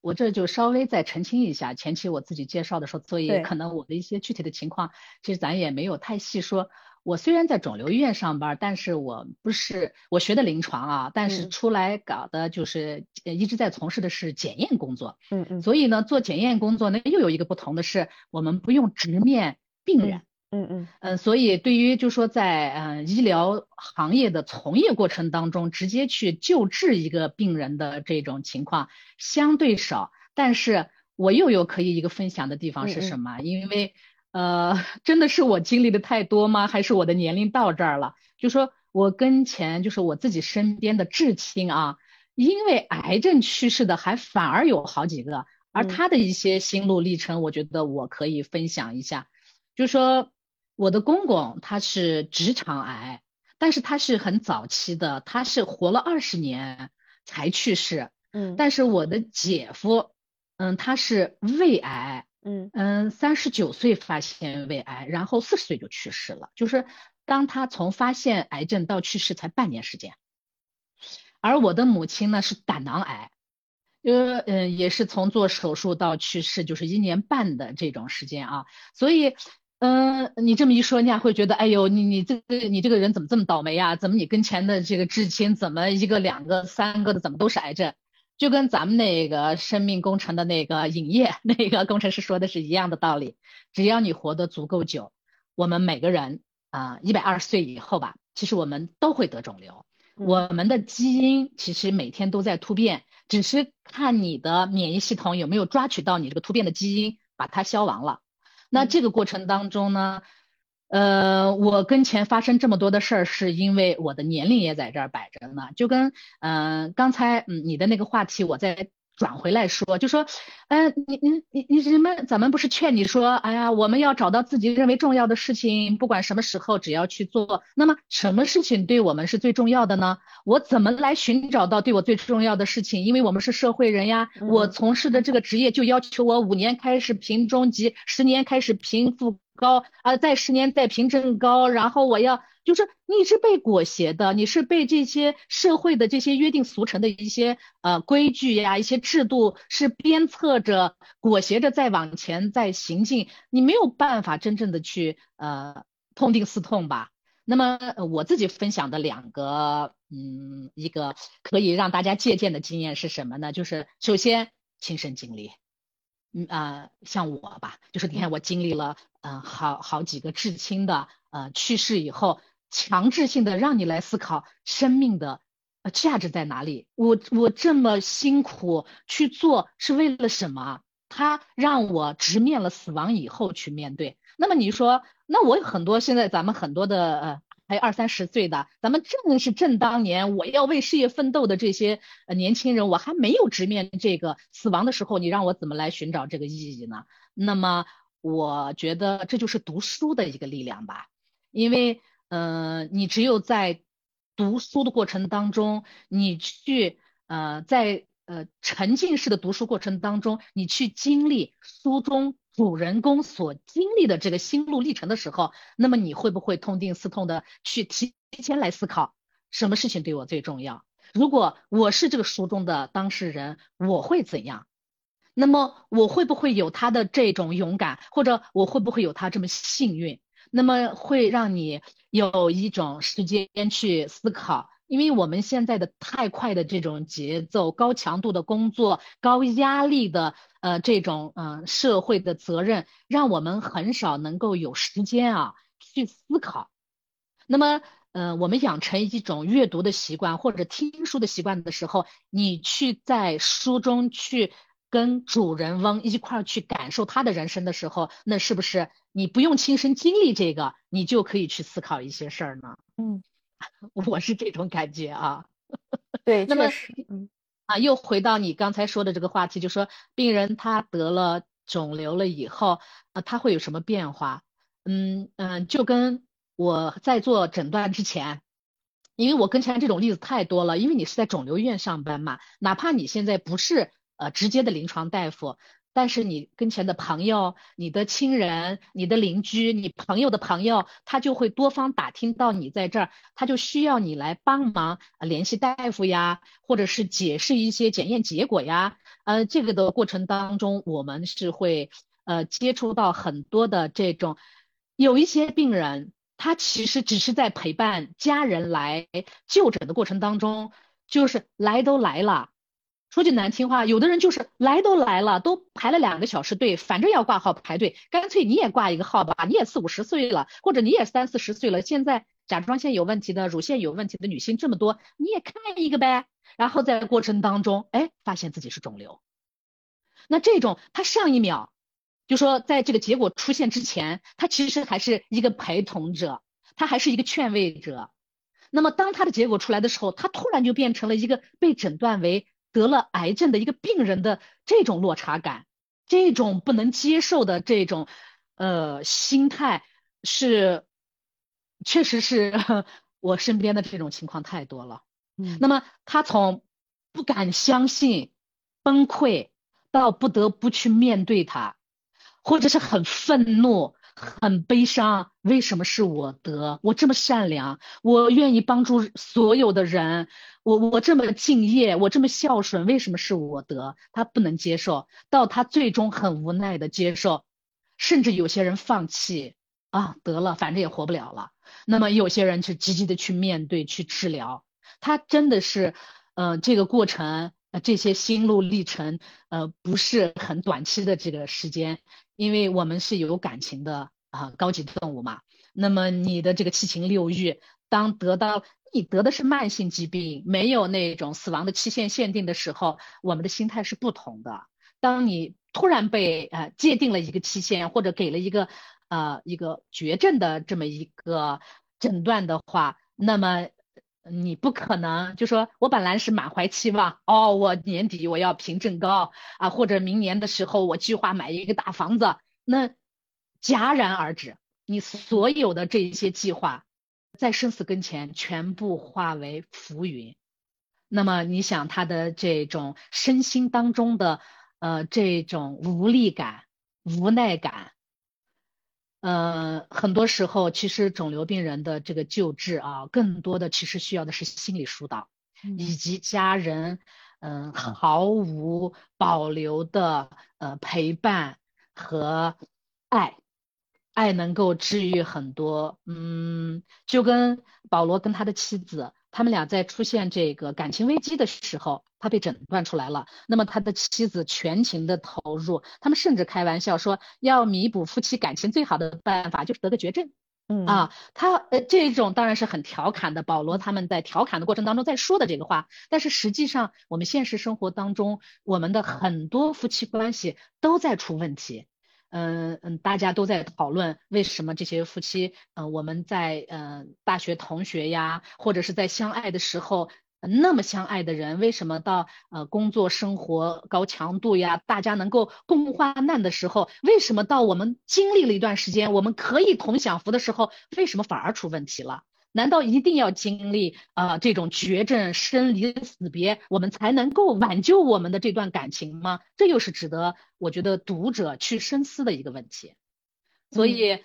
Speaker 2: 我这就稍微再澄清一下，前期我自己介绍的时候，所以可能我的一些具体的情况，其实咱也没有太细说。我虽然在肿瘤医院上班，但是我不是我学的临床啊，但是出来搞的就是一直在从事的是检验工作。
Speaker 1: 嗯嗯。
Speaker 2: 所以呢，做检验工作呢，又有一个不同的是，我们不用直面病人。
Speaker 1: 嗯嗯嗯
Speaker 2: 嗯，所以对于就说在嗯医疗行业的从业过程当中，直接去救治一个病人的这种情况相对少，但是我又有可以一个分享的地方是什么？因为呃，真的是我经历的太多吗？还是我的年龄到这儿了？就说我跟前就是我自己身边的至亲啊，因为癌症去世的还反而有好几个，而他的一些心路历程，我觉得我可以分享一下，就说。我的公公他是直肠癌，但是他是很早期的，他是活了二十年才去世。
Speaker 1: 嗯，
Speaker 2: 但是我的姐夫，嗯，他是胃癌，
Speaker 1: 嗯
Speaker 2: 嗯，三十九岁发现胃癌，然后四十岁就去世了，就是当他从发现癌症到去世才半年时间。而我的母亲呢是胆囊癌，呃嗯，也是从做手术到去世就是一年半的这种时间啊，所以。嗯，你这么一说，人家会觉得，哎呦，你你这个你这个人怎么这么倒霉呀？怎么你跟前的这个至亲怎么一个两个三个的怎么都是癌症？就跟咱们那个生命工程的那个影业 那个工程师说的是一样的道理。只要你活得足够久，我们每个人啊，一百二十岁以后吧，其实我们都会得肿瘤。我们的基因其实每天都在突变，只是看你的免疫系统有没有抓取到你这个突变的基因，把它消亡了。那这个过程当中呢，呃，我跟前发生这么多的事儿，是因为我的年龄也在这儿摆着呢。就跟嗯刚才嗯你的那个话题，我再转回来说，就说，嗯，你你你你人们咱们不是劝你说，哎呀，我们要找到自己认为重要的事情，不管什么时候只要去做。那么什么事情对我们是最重要的呢？我怎么来寻找到对我最重要的事情？因为我们是社会人呀，我从事的这个职业就要求我五年开始评中级，十年开始评副高，啊，再十年再评正高，然后我要就是你是被裹挟的，你是被这些社会的这些约定俗成的一些呃规矩呀、一些制度是鞭策着、裹挟着再往前再行进，你没有办法真正的去呃痛定思痛吧。那么我自己分享的两个。嗯，一个可以让大家借鉴的经验是什么呢？就是首先亲身经历，嗯啊，像我吧，就是你看我经历了，嗯，好好几个至亲的呃去世以后，强制性的让你来思考生命的呃，价值在哪里？我我这么辛苦去做是为了什么？他让我直面了死亡以后去面对。那么你说，那我有很多现在咱们很多的呃，还有二三十岁的，咱们正是正当年我要为事业奋斗的这些呃年轻人，我还没有直面这个死亡的时候，你让我怎么来寻找这个意义呢？那么我觉得这就是读书的一个力量吧，因为呃，你只有在读书的过程当中，你去呃在呃沉浸式的读书过程当中，你去经历书中主人公所经历的这个心路历程的时候，那么你会不会痛定思痛的去提前来思考，什么事情对我最重要？如果我是这个书中的当事人，我会怎样？那么我会不会有他的这种勇敢，或者我会不会有他这么幸运？那么会让你有一种时间去思考，因为我们现在的太快的这种节奏、高强度的工作、高压力的呃这种嗯社会的责任，让我们很少能够有时间啊去思考。那么呃，我们养成一种阅读的习惯或者听书的习惯的时候，你去在书中去。跟主人翁一块儿去感受他的人生的时候，那是不是你不用亲身经历这个，你就可以去思考一些事儿呢？
Speaker 1: 嗯，
Speaker 2: 我是这种感觉啊。
Speaker 1: 对，
Speaker 2: 那么
Speaker 1: 嗯
Speaker 2: 啊，又回到你刚才说的这个话题，就说病人他得了肿瘤了以后啊，他会有什么变化？嗯嗯，就跟我在做诊断之前，因为我跟前这种例子太多了，因为你是在肿瘤医院上班嘛，哪怕你现在不是。呃，直接的临床大夫，但是你跟前的朋友、你的亲人、你的邻居、你朋友的朋友，他就会多方打听到你在这儿，他就需要你来帮忙联系大夫呀，或者是解释一些检验结果呀。呃，这个的过程当中，我们是会呃接触到很多的这种，有一些病人，他其实只是在陪伴家人来就诊的过程当中，就是来都来了。说句难听话，有的人就是来都来了，都排了两个小时队，反正要挂号排队，干脆你也挂一个号吧。你也四五十岁了，或者你也三四十岁了，现在甲状腺有问题的、乳腺有问题的女性这么多，你也看一个呗。然后在过程当中，哎，发现自己是肿瘤。那这种他上一秒就说，在这个结果出现之前，他其实还是一个陪同者，他还是一个劝慰者。那么当他的结果出来的时候，他突然就变成了一个被诊断为。得了癌症的一个病人的这种落差感，这种不能接受的这种呃心态，是确实是 我身边的这种情况太多了。
Speaker 1: 嗯，
Speaker 2: 那么他从不敢相信、崩溃到不得不去面对他，或者是很愤怒。很悲伤，为什么是我得？我这么善良，我愿意帮助所有的人，我我这么敬业，我这么孝顺，为什么是我得？他不能接受，到他最终很无奈的接受，甚至有些人放弃啊，得了，反正也活不了了。那么有些人是积极的去面对，去治疗。他真的是，呃，这个过程，呃，这些心路历程，呃，不是很短期的这个时间。因为我们是有感情的啊，高级动物嘛。那么你的这个七情六欲，当得到你得的是慢性疾病，没有那种死亡的期限限定的时候，我们的心态是不同的。当你突然被呃界定了一个期限，或者给了一个呃一个绝症的这么一个诊断的话，那么你不可能就说我本来是满怀期望哦，我年底我要凭正高啊，或者明年的时候我计划买一个大房子，那戛然而止，你所有的这些计划在生死跟前全部化为浮云。那么你想他的这种身心当中的呃这种无力感、无奈感。呃，很多时候其实肿瘤病人的这个救治啊，更多的其实需要的是心理疏导，以及家人嗯毫无保留的呃陪伴和爱，爱能够治愈很多。嗯，就跟保罗跟他的妻子。他们俩在出现这个感情危机的时候，他被诊断出来了。那么他的妻子全情的投入，他们甚至开玩笑说，要弥补夫妻感情最好的办法就是得个绝症。
Speaker 1: 嗯
Speaker 2: 啊，他呃这种当然是很调侃的，保罗他们在调侃的过程当中在说的这个话，但是实际上我们现实生活当中，我们的很多夫妻关系都在出问题。嗯嗯，大家都在讨论为什么这些夫妻，嗯，我们在嗯大学同学呀，或者是在相爱的时候，那么相爱的人，为什么到呃工作生活高强度呀，大家能够共患难的时候，为什么到我们经历了一段时间，我们可以同享福的时候，为什么反而出问题了？难道一定要经历啊这种绝症、生离死别，我们才能够挽救我们的这段感情吗？这又是值得我觉得读者去深思的一个问题。所以，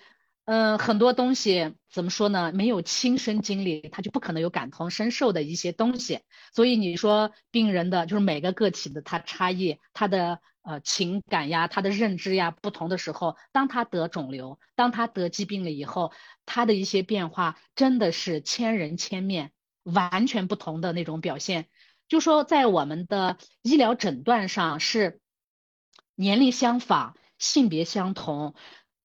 Speaker 2: 嗯，很多东西怎么说呢？没有亲身经历，他就不可能有感同身受的一些东西。所以你说病人的就是每个个体的他差异，他的。呃，情感呀，他的认知呀不同的时候，当他得肿瘤，当他得疾病了以后，他的一些变化真的是千人千面，完全不同的那种表现。就说在我们的医疗诊断上是年龄相仿、性别相同、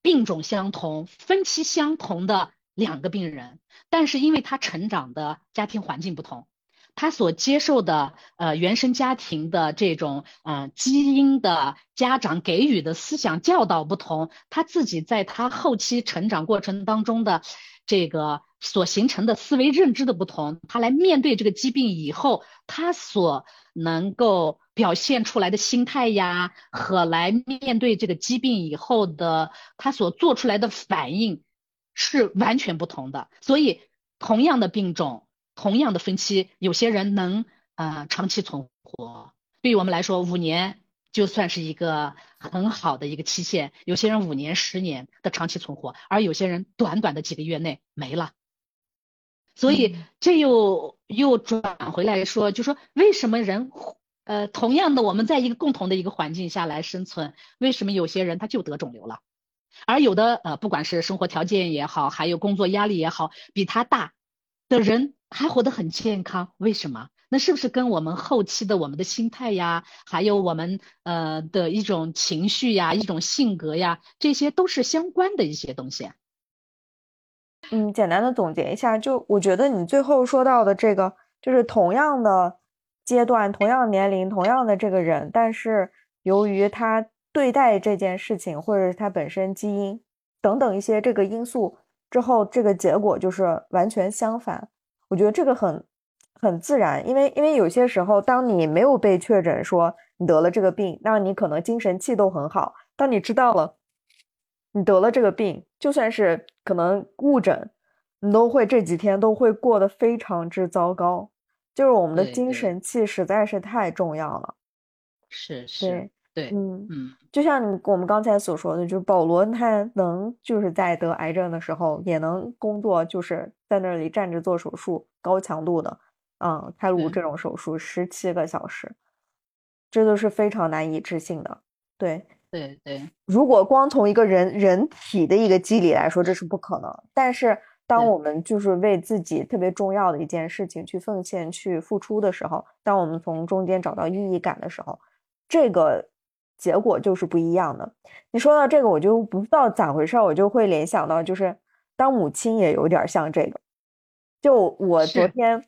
Speaker 2: 病种相同、分期相同的两个病人，但是因为他成长的家庭环境不同。他所接受的呃原生家庭的这种嗯基因的家长给予的思想教导不同，他自己在他后期成长过程当中的这个所形成的思维认知的不同，他来面对这个疾病以后，他所能够表现出来的心态呀，和来面对这个疾病以后的他所做出来的反应是完全不同的。所以同样的病种。同样的分期，有些人能呃长期存活，对于我们来说，五年就算是一个很好的一个期限。有些人五年、十年的长期存活，而有些人短短的几个月内没了。所以这又又转回来说，就说为什么人呃同样的我们在一个共同的一个环境下来生存，为什么有些人他就得肿瘤了，而有的呃不管是生活条件也好，还有工作压力也好，比他大的人。还活得很健康，为什么？那是不是跟我们后期的我们的心态呀，还有我们呃的一种情绪呀、一种性格呀，这些都是相关的一些东西？
Speaker 1: 嗯，简单的总结一下，就我觉得你最后说到的这个，就是同样的阶段、同样年龄、同样的这个人，但是由于他对待这件事情，或者是他本身基因等等一些这个因素之后，这个结果就是完全相反。我觉得这个很很自然，因为因为有些时候，当你没有被确诊说你得了这个病，那你可能精神气都很好。当你知道了你得了这个病，就算是可能误诊，你都会这几天都会过得非常之糟糕。就是我们的精神气实在是太重要了。
Speaker 2: 是是。对，
Speaker 1: 嗯
Speaker 2: 嗯，
Speaker 1: 就像你我们刚才所说的，就是保罗他能就是在得癌症的时候也能工作，就是在那里站着做手术，高强度的，嗯，开颅这种手术十七个小时，这都是非常难以置信的。对，
Speaker 2: 对对，
Speaker 1: 如果光从一个人人体的一个机理来说，这是不可能。但是当我们就是为自己特别重要的一件事情去奉献、去付出的时候，当我们从中间找到意义感的时候，这个。结果就是不一样的。你说到这个，我就不知道咋回事，我就会联想到，就是当母亲也有点像这个。就我昨天，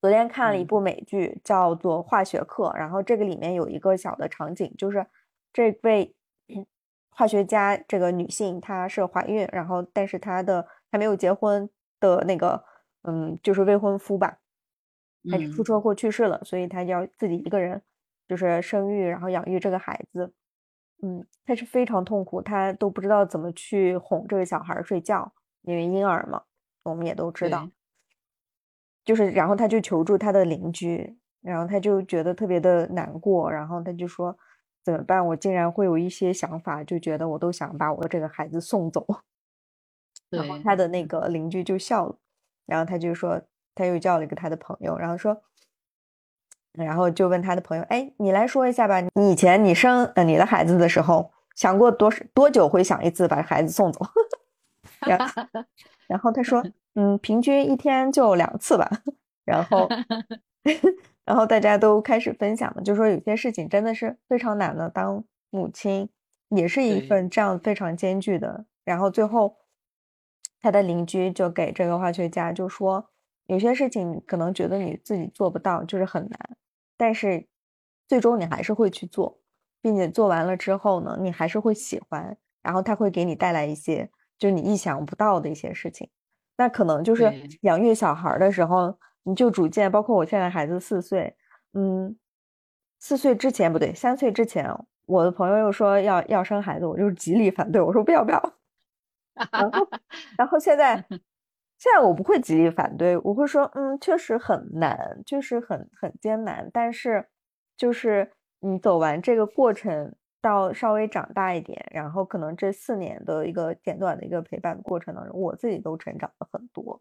Speaker 1: 昨天看了一部美剧，叫做《化学课》，然后这个里面有一个小的场景，就是这位 化学家这个女性她是怀孕，然后但是她的还没有结婚的那个，嗯，就是未婚夫吧，他出车祸去世了，所以她要自己一个人。就是生育，然后养育这个孩子，嗯，他是非常痛苦，他都不知道怎么去哄这个小孩睡觉，因为婴儿嘛，我们也都知道。就是，然后他就求助他的邻居，然后他就觉得特别的难过，然后他就说怎么办？我竟然会有一些想法，就觉得我都想把我的这个孩子送走。然后他的那个邻居就笑了，然后他就说，他又叫了一个他的朋友，然后说。然后就问他的朋友：“哎，你来说一下吧，你以前你生呃你的孩子的时候，想过多多久会想一次把孩子送走？” 然后，然后他说：“嗯，平均一天就两次吧。”然后，然后大家都开始分享了，就说有些事情真的是非常难的，当母亲也是一份这样非常艰巨的。然后最后，他的邻居就给这个化学家就说，有些事情可能觉得你自己做不到，就是很难，但是最终你还是会去做，并且做完了之后呢，你还是会喜欢，然后它会给你带来一些就是你意想不到的一些事情。那可能就是养育小孩的时候，你就逐渐，包括我现在孩子四岁，嗯。四岁之前不对，三岁之前，我的朋友又说要要生孩子，我就是极力反对，我说不要不要。然后，然后现在，现在我不会极力反对，我会说，嗯，确实很难，确实很很艰难，但是就是你走完这个过程，到稍微长大一点，然后可能这四年的一个简短的一个陪伴的过程当中，我自己都成长了很多。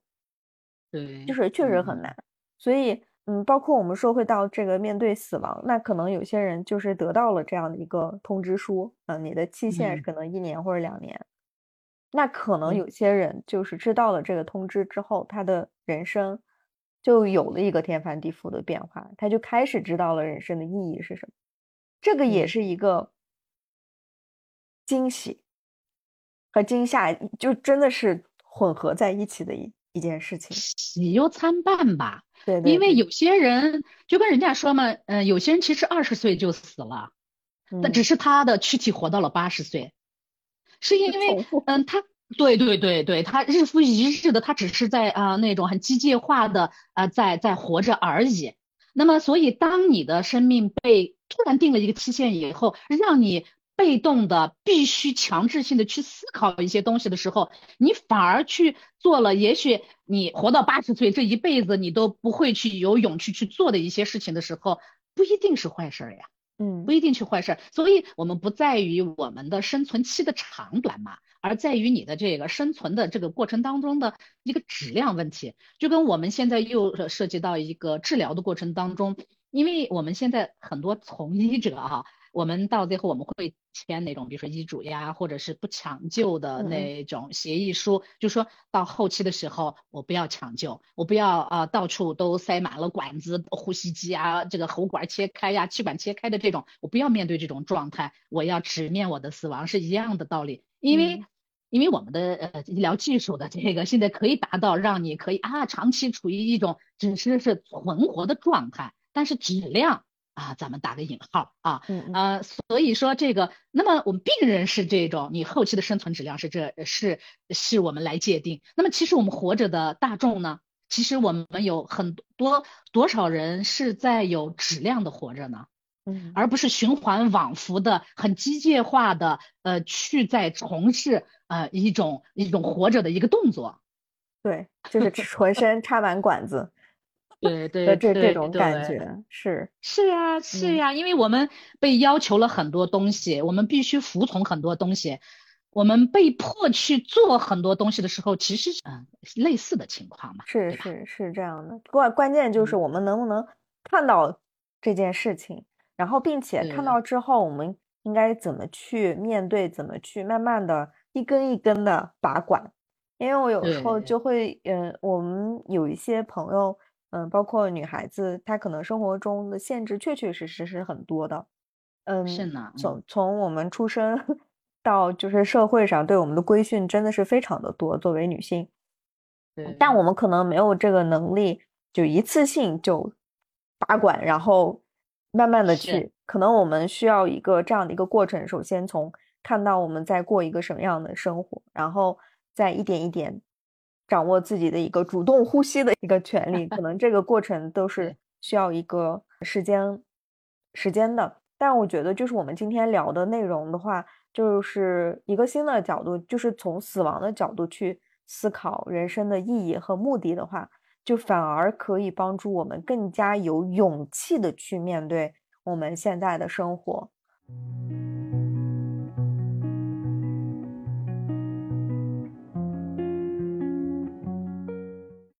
Speaker 2: 对，
Speaker 1: 就是确实很难，所以。嗯，包括我们说会到这个面对死亡，那可能有些人就是得到了这样的一个通知书，嗯，你的期限可能一年或者两年。那可能有些人就是知道了这个通知之后，他的人生就有了一个天翻地覆的变化，他就开始知道了人生的意义是什么。这个也是一个惊喜和惊吓，就真的是混合在一起的一一件事情，
Speaker 2: 喜忧参半吧。
Speaker 1: 对，
Speaker 2: 因为有些人就跟人家说嘛，嗯，有些人其实二十岁就死了，但只是他的躯体活到了八十岁，是因为嗯，他对对对对，他日复一日的，他只是在啊那种很机械化的啊在在活着而已。那么，所以当你的生命被突然定了一个期限以后，让你。被动的必须强制性的去思考一些东西的时候，你反而去做了，也许你活到八十岁这一辈子你都不会去有勇气去做的一些事情的时候，不一定是坏事呀，
Speaker 1: 嗯，
Speaker 2: 不一定是坏事。所以，我们不在于我们的生存期的长短嘛，而在于你的这个生存的这个过程当中的一个质量问题。就跟我们现在又涉及到一个治疗的过程当中，因为我们现在很多从医者啊。我们到最后我们会签那种，比如说医嘱呀，或者是不抢救的那种协议书，就说到后期的时候，我不要抢救，我不要啊到处都塞满了管子、呼吸机啊，这个喉管切开呀、气管切开的这种，我不要面对这种状态，我要直面我的死亡是一样的道理。因为因为我们的呃医疗技术的这个现在可以达到让你可以啊长期处于一种只是是存活的状态，但是质量。啊，咱们打个引号啊，呃，所以说这个，那么我们病人是这种，你后期的生存质量是这是是我们来界定。那么其实我们活着的大众呢，其实我们有很多多少人是在有质量的活着呢？
Speaker 1: 嗯，
Speaker 2: 而不是循环往复的、很机械化的呃去在从事呃一种一种活着的一个动作。
Speaker 1: 对，就是 浑身插满管子。
Speaker 2: 对对
Speaker 1: 这这种感觉是
Speaker 2: 是呀是呀，因为我们被要求了很多东西，我们必须服从很多东西，我们被迫去做很多东西的时候，其实嗯类似的情况嘛，
Speaker 1: 是是是这样的。关关键就是我们能不能看到这件事情，然后并且看到之后，我们应该怎么去面对，怎么去慢慢的一根一根的把管。因为我有时候就会嗯，我们有一些朋友。嗯，包括女孩子，她可能生活中的限制确确实实是很多的。嗯，
Speaker 2: 是呢。
Speaker 1: 从从我们出生 到就是社会上对我们的规训真的是非常的多。作为女性，
Speaker 2: 对，
Speaker 1: 但我们可能没有这个能力，就一次性就拔管，然后慢慢的去。可能我们需要一个这样的一个过程。首先从看到我们在过一个什么样的生活，然后再一点一点。掌握自己的一个主动呼吸的一个权利，可 能这个过程都是需要一个时间时间的。但我觉得，就是我们今天聊的内容的话，就是一个新的角度，就是从死亡的角度去思考人生的意义和目的的话，就反而可以帮助我们更加有勇气的去面对我们现在的生活。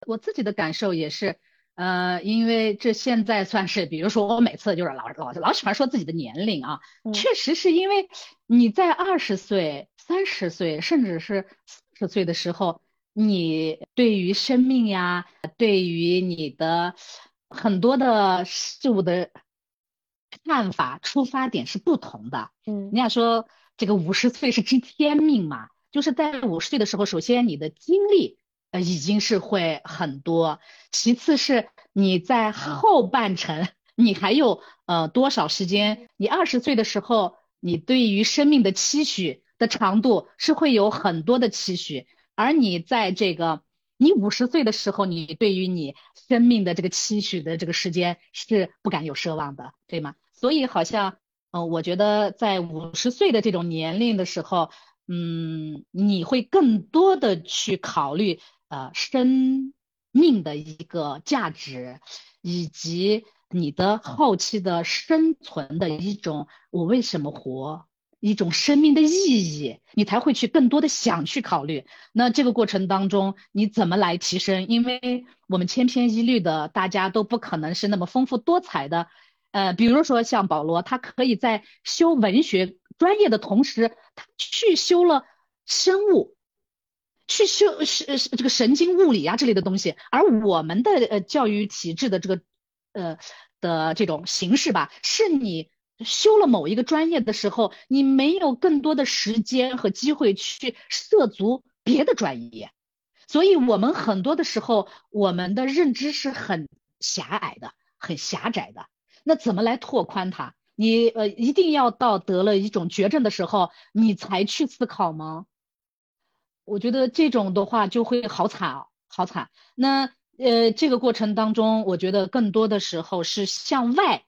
Speaker 2: 我自己的感受也是，呃，因为这现在算是，比如说我每次就是老老老喜欢说自己的年龄啊，确实是因为你在二十岁、三十岁，甚至是四十岁的时候，你对于生命呀，对于你的很多的事物的看法、出发点是不同的。
Speaker 1: 嗯，
Speaker 2: 人家说这个五十岁是知天命嘛。就是在五十岁的时候，首先你的精力呃已经是会很多，其次是你在后半程你还有呃多少时间？你二十岁的时候，你对于生命的期许的长度是会有很多的期许，而你在这个你五十岁的时候，你对于你生命的这个期许的这个时间是不敢有奢望的，对吗？所以好像。嗯，我觉得在五十岁的这种年龄的时候，嗯，你会更多的去考虑呃生命的一个价值，以及你的后期的生存的一种我为什么活，一种生命的意义，你才会去更多的想去考虑。那这个过程当中，你怎么来提升？因为我们千篇一律的，大家都不可能是那么丰富多彩的。呃，比如说像保罗，他可以在修文学专业的同时，他去修了生物，去修是是这个神经物理啊之类的东西。而我们的呃教育体制的这个呃的这种形式吧，是你修了某一个专业的时候，你没有更多的时间和机会去涉足别的专业，所以我们很多的时候，我们的认知是很狭隘的，很狭窄的。那怎么来拓宽它？你呃，一定要到得了一种绝症的时候，你才去思考吗？我觉得这种的话就会好惨，好惨。那呃，这个过程当中，我觉得更多的时候是向外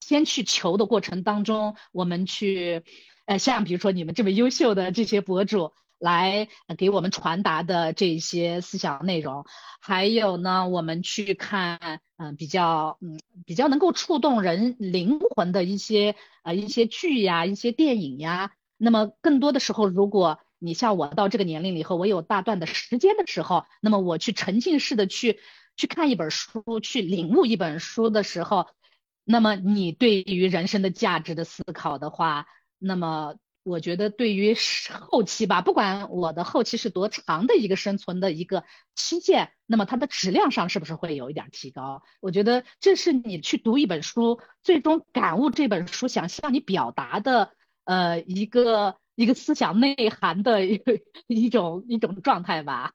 Speaker 2: 先去求的过程当中，我们去，呃，像比如说你们这么优秀的这些博主。来给我们传达的这些思想内容，还有呢，我们去看，嗯，比较，嗯，比较能够触动人灵魂的一些，呃，一些剧呀，一些电影呀。那么更多的时候，如果你像我到这个年龄以后，我有大段的时间的时候，那么我去沉浸式的去去看一本书，去领悟一本书的时候，那么你对于人生的价值的思考的话，那么。我觉得对于后期吧，不管我的后期是多长的一个生存的一个期限，那么它的质量上是不是会有一点提高？我觉得这是你去读一本书，最终感悟这本书想向你表达的，呃，一个一个思想内涵的一一种一种状态吧。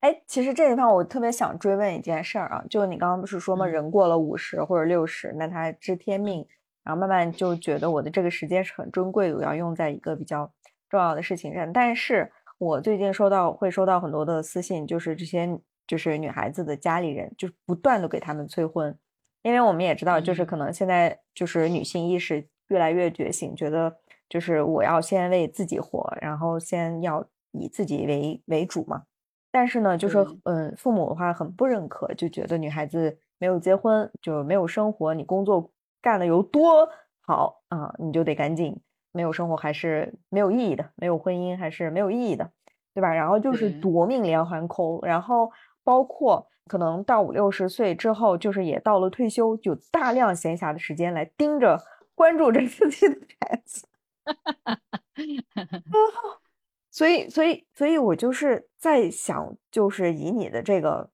Speaker 1: 哎，其实这地方我特别想追问一件事儿啊，就你刚刚不是说嘛，人过了五十或者六十，那他知天命。然后慢慢就觉得我的这个时间是很珍贵的，我要用在一个比较重要的事情上。但是我最近收到会收到很多的私信，就是这些就是女孩子的家里人，就不断的给他们催婚，因为我们也知道，就是可能现在就是女性意识越来越觉醒，觉得就是我要先为自己活，然后先要以自己为为主嘛。但是呢，就是嗯，父母的话很不认可，就觉得女孩子没有结婚就没有生活，你工作。干的有多好啊，你就得赶紧。没有生活还是没有意义的，没有婚姻还是没有意义的，对吧？然后就是夺命连环扣，然后包括可能到五六十岁之后，就是也到了退休，有大量闲暇的时间来盯着关注着自己的孩子。所以，所以，所以我就是在想，就是以你的这个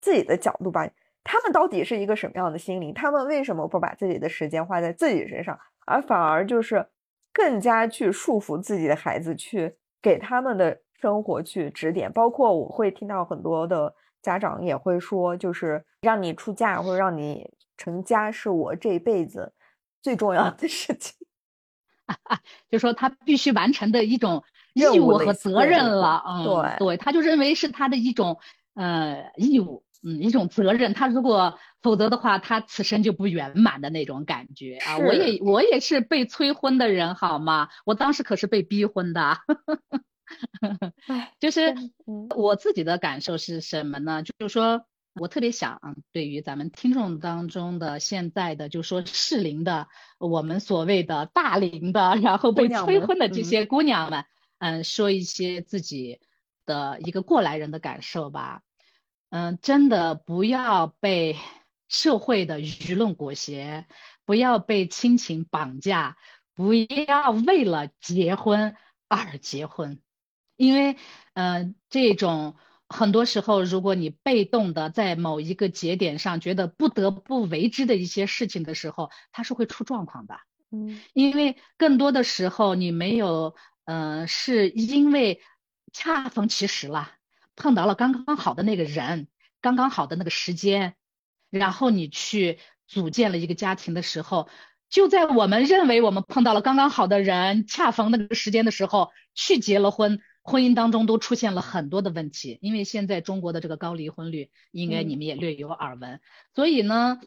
Speaker 1: 自己的角度吧。他们到底是一个什么样的心灵？他们为什么不把自己的时间花在自己身上，而反而就是更加去束缚自己的孩子，去给他们的生活去指点？包括我会听到很多的家长也会说，就是让你出嫁或者让你成家是我这辈子最重要的事情，
Speaker 2: 就说他必须完成的一种义务和责任了。嗯，
Speaker 1: 对
Speaker 2: 对，他就认为是他的一种呃义务。嗯，一种责任，他如果否则的话，他此生就不圆满的那种感觉啊！我也我也是被催婚的人，好吗？我当时可是被逼婚的，就是我自己的感受是什么呢？就是说我特别想对于咱们听众当中的现在的，就说适龄的，我们所谓的大龄的，然后被催婚的这些姑娘们，嗯，说一些自己的一个过来人的感受吧。嗯，真的不要被社会的舆论裹挟，不要被亲情绑架，不要为了结婚而结婚，因为，嗯，这种很多时候，如果你被动的在某一个节点上觉得不得不为之的一些事情的时候，它是会出状况的。
Speaker 1: 嗯，
Speaker 2: 因为更多的时候你没有。嗯，是因为恰逢其时了，碰到了刚刚好的那个人，刚刚好的那个时间，然后你去组建了一个家庭的时候，就在我们认为我们碰到了刚刚好的人，恰逢那个时间的时候去结了婚，婚姻当中都出现了很多的问题。因为现在中国的这个高离婚率，应该你们也略有耳闻。所以呢，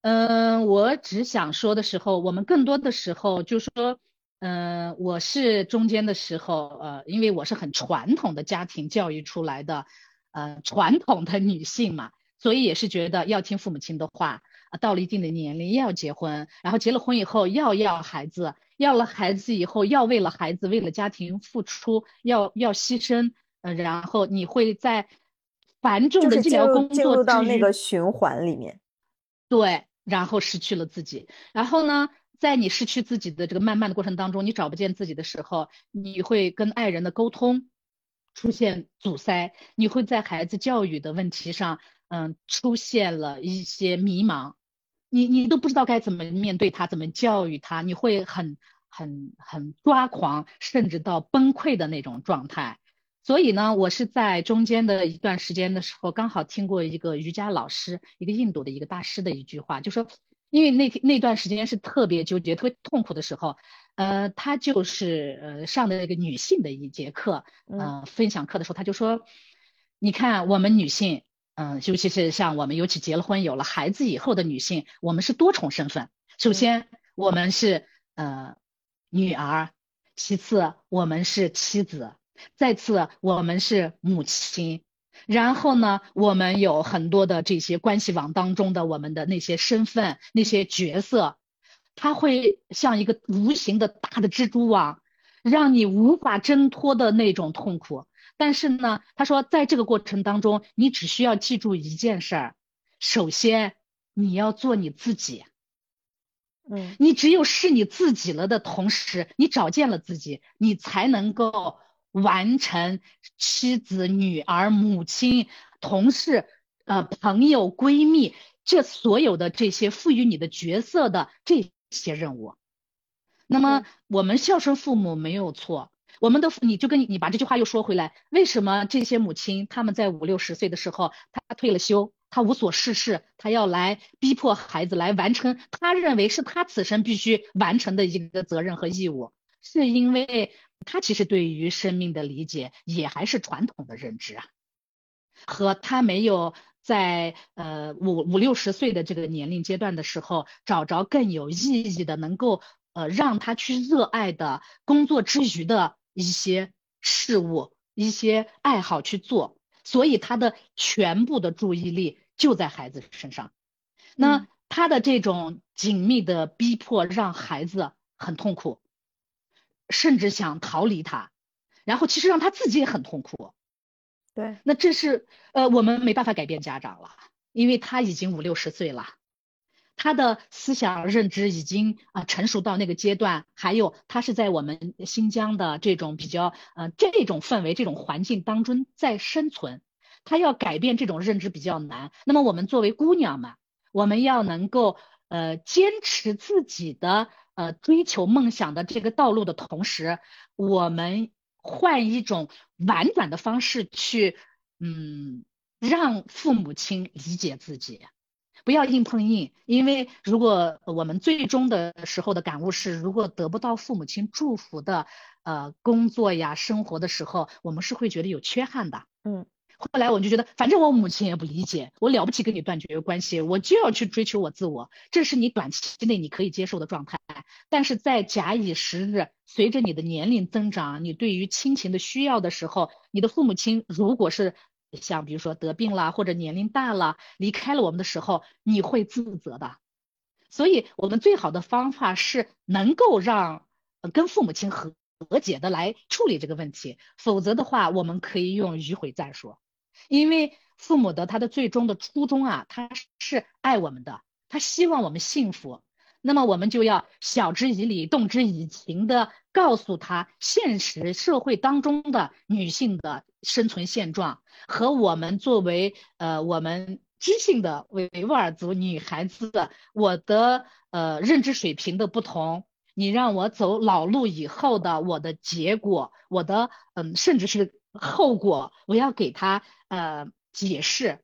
Speaker 2: 嗯，我只想说的时候，我们更多的时候就说。嗯，我是中间的时候，呃，因为我是很传统的家庭教育出来的，呃，传统的女性嘛，所以也是觉得要听父母亲的话，啊，到了一定的年龄要结婚，然后结了婚以后要要孩子，要了孩子以后要为了孩子为了家庭付出，要要牺牲，呃，然后你会在繁重的治疗工作
Speaker 1: 进入到那个循环里面，
Speaker 2: 对，然后失去了自己，然后呢？在你失去自己的这个慢慢的过程当中，你找不见自己的时候，你会跟爱人的沟通出现阻塞，你会在孩子教育的问题上，嗯，出现了一些迷茫，你你都不知道该怎么面对他，怎么教育他，你会很很很抓狂，甚至到崩溃的那种状态。所以呢，我是在中间的一段时间的时候，刚好听过一个瑜伽老师，一个印度的一个大师的一句话，就说。因为那那段时间是特别纠结、特别痛苦的时候，呃，他就是呃上的那个女性的一节课，呃，分享课的时候，他就说，你看我们女性，嗯，尤其是像我们尤其结了婚、有了孩子以后的女性，我们是多重身份。首先，我们是呃女儿；其次，我们是妻子；再次，我们是母亲。然后呢，我们有很多的这些关系网当中的我们的那些身份、那些角色，它会像一个无形的大的蜘蛛网，让你无法挣脱的那种痛苦。但是呢，他说，在这个过程当中，你只需要记住一件事儿：首先，你要做你自己。
Speaker 1: 嗯，
Speaker 2: 你只有是你自己了的同时，你找见了自己，你才能够。完成妻子、女儿、母亲、同事、呃朋友、闺蜜，这所有的这些赋予你的角色的这些任务。那么，我们孝顺父母没有错。我们的你就跟你你把这句话又说回来，为什么这些母亲他们在五六十岁的时候，她退了休，他无所事事，他要来逼迫孩子来完成他认为是他此生必须完成的一个责任和义务，是因为。他其实对于生命的理解也还是传统的认知啊，和他没有在呃五五六十岁的这个年龄阶段的时候找着更有意义的，能够呃让他去热爱的工作之余的一些事物、一些爱好去做，所以他的全部的注意力就在孩子身上。那他的这种紧密的逼迫让孩子很痛苦。甚至想逃离他，然后其实让他自己也很痛苦。
Speaker 1: 对，
Speaker 2: 那这是呃我们没办法改变家长了，因为他已经五六十岁了，他的思想认知已经啊成熟到那个阶段。还有他是在我们新疆的这种比较呃这种氛围、这种环境当中在生存，他要改变这种认知比较难。那么我们作为姑娘们，我们要能够呃坚持自己的。呃，追求梦想的这个道路的同时，我们换一种婉转的方式去，嗯，让父母亲理解自己，不要硬碰硬。因为如果我们最终的时候的感悟是，如果得不到父母亲祝福的，呃，工作呀、生活的时候，我们是会觉得有缺憾的。
Speaker 1: 嗯。
Speaker 2: 后来我就觉得，反正我母亲也不理解，我了不起跟你断绝关系，我就要去追求我自我，这是你短期内你可以接受的状态。但是在假以时日，随着你的年龄增长，你对于亲情的需要的时候，你的父母亲如果是像比如说得病了或者年龄大了离开了我们的时候，你会自责的。所以我们最好的方法是能够让跟父母亲和和解的来处理这个问题，否则的话，我们可以用迂回战术。因为父母的他的最终的初衷啊，他是爱我们的，他希望我们幸福。那么我们就要晓之以理，动之以情的告诉他现实社会当中的女性的生存现状和我们作为呃我们知性的维吾尔族女孩子的我的呃认知水平的不同，你让我走老路以后的我的结果，我的嗯，甚至是后果，我要给他呃解释，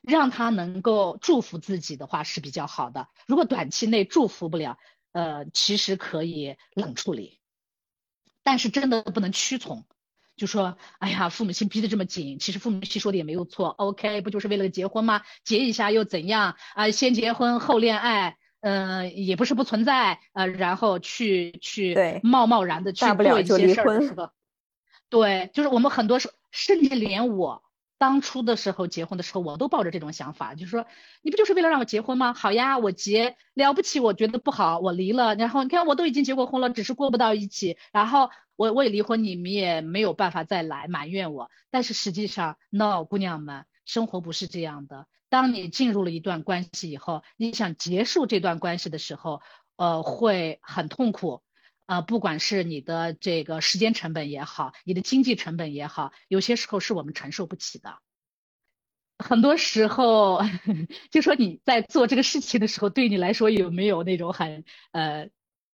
Speaker 2: 让他能够祝福自己的话是比较好的。如果短期内祝福不了，呃，其实可以冷处理，但是真的不能屈从。就说，哎呀，父母亲逼得这么紧，其实父母亲说的也没有错。OK，不就是为了结婚吗？结一下又怎样啊？先结婚后恋爱，嗯，也不是不存在。呃，然后去去贸贸然的去做一些事儿的时候，对，就是我们很多时候，甚至连我当初的时候结婚的时候，我都抱着这种想法，就是说，你不就是为了让我结婚吗？好呀，我结了不起，我觉得不好，我离了。然后你看，我都已经结过婚了，只是过不到一起，然后。我我也离婚，你们也没有办法再来埋怨我。但是实际上，no，姑娘们，生活不是这样的。当你进入了一段关系以后，你想结束这段关系的时候，呃，会很痛苦，呃，不管是你的这个时间成本也好，你的经济成本也好，有些时候是我们承受不起的。很多时候，就说你在做这个事情的时候，对你来说有没有那种很呃？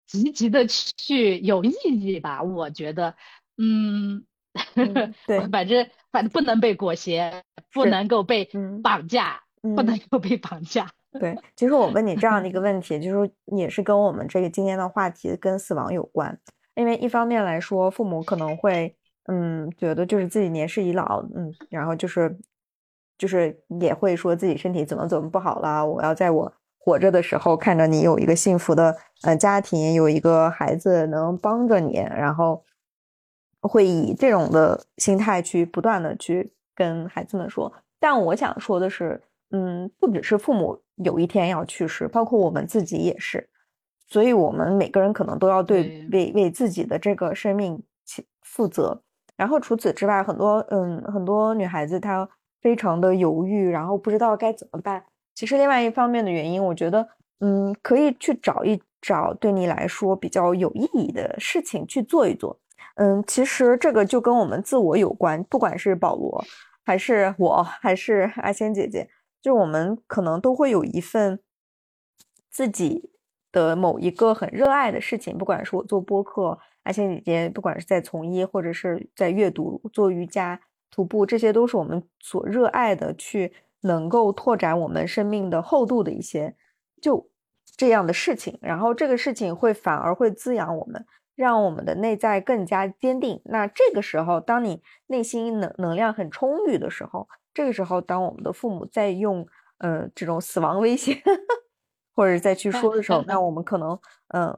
Speaker 2: 积极的去有意义吧，我觉得，嗯，
Speaker 1: 对，
Speaker 2: 反正反正不能被裹挟，不能够被绑架，不能够被绑架。
Speaker 1: 对，其实我问你这样的一个问题，就是也是跟我们这个今天的话题跟死亡有关。因为一方面来说，父母可能会，嗯，觉得就是自己年事已老，嗯，然后就是，就是也会说自己身体怎么怎么不好了，我要在我。活着的时候，看着你有一个幸福的呃家庭，有一个孩子能帮着你，然后会以这种的心态去不断的去跟孩子们说。但我想说的是，嗯，不只是父母有一天要去世，包括我们自己也是。所以，我们每个人可能都要对为为自己的这个生命负责。然后除此之外，很多嗯很多女孩子她非常的犹豫，然后不知道该怎么办。其实另外一方面的原因，我觉得，嗯，可以去找一找对你来说比较有意义的事情去做一做。嗯，其实这个就跟我们自我有关，不管是保罗，还是我，还是阿仙姐姐，就我们可能都会有一份自己的某一个很热爱的事情，不管是我做播客，阿仙姐姐，不管是在从医或者是在阅读、做瑜伽、徒步，这些都是我们所热爱的去。能够拓展我们生命的厚度的一些，就这样的事情，然后这个事情会反而会滋养我们，让我们的内在更加坚定。那这个时候，当你内心能能量很充裕的时候，这个时候，当我们的父母在用呃这种死亡威胁或者再去说的时候，那我们可能嗯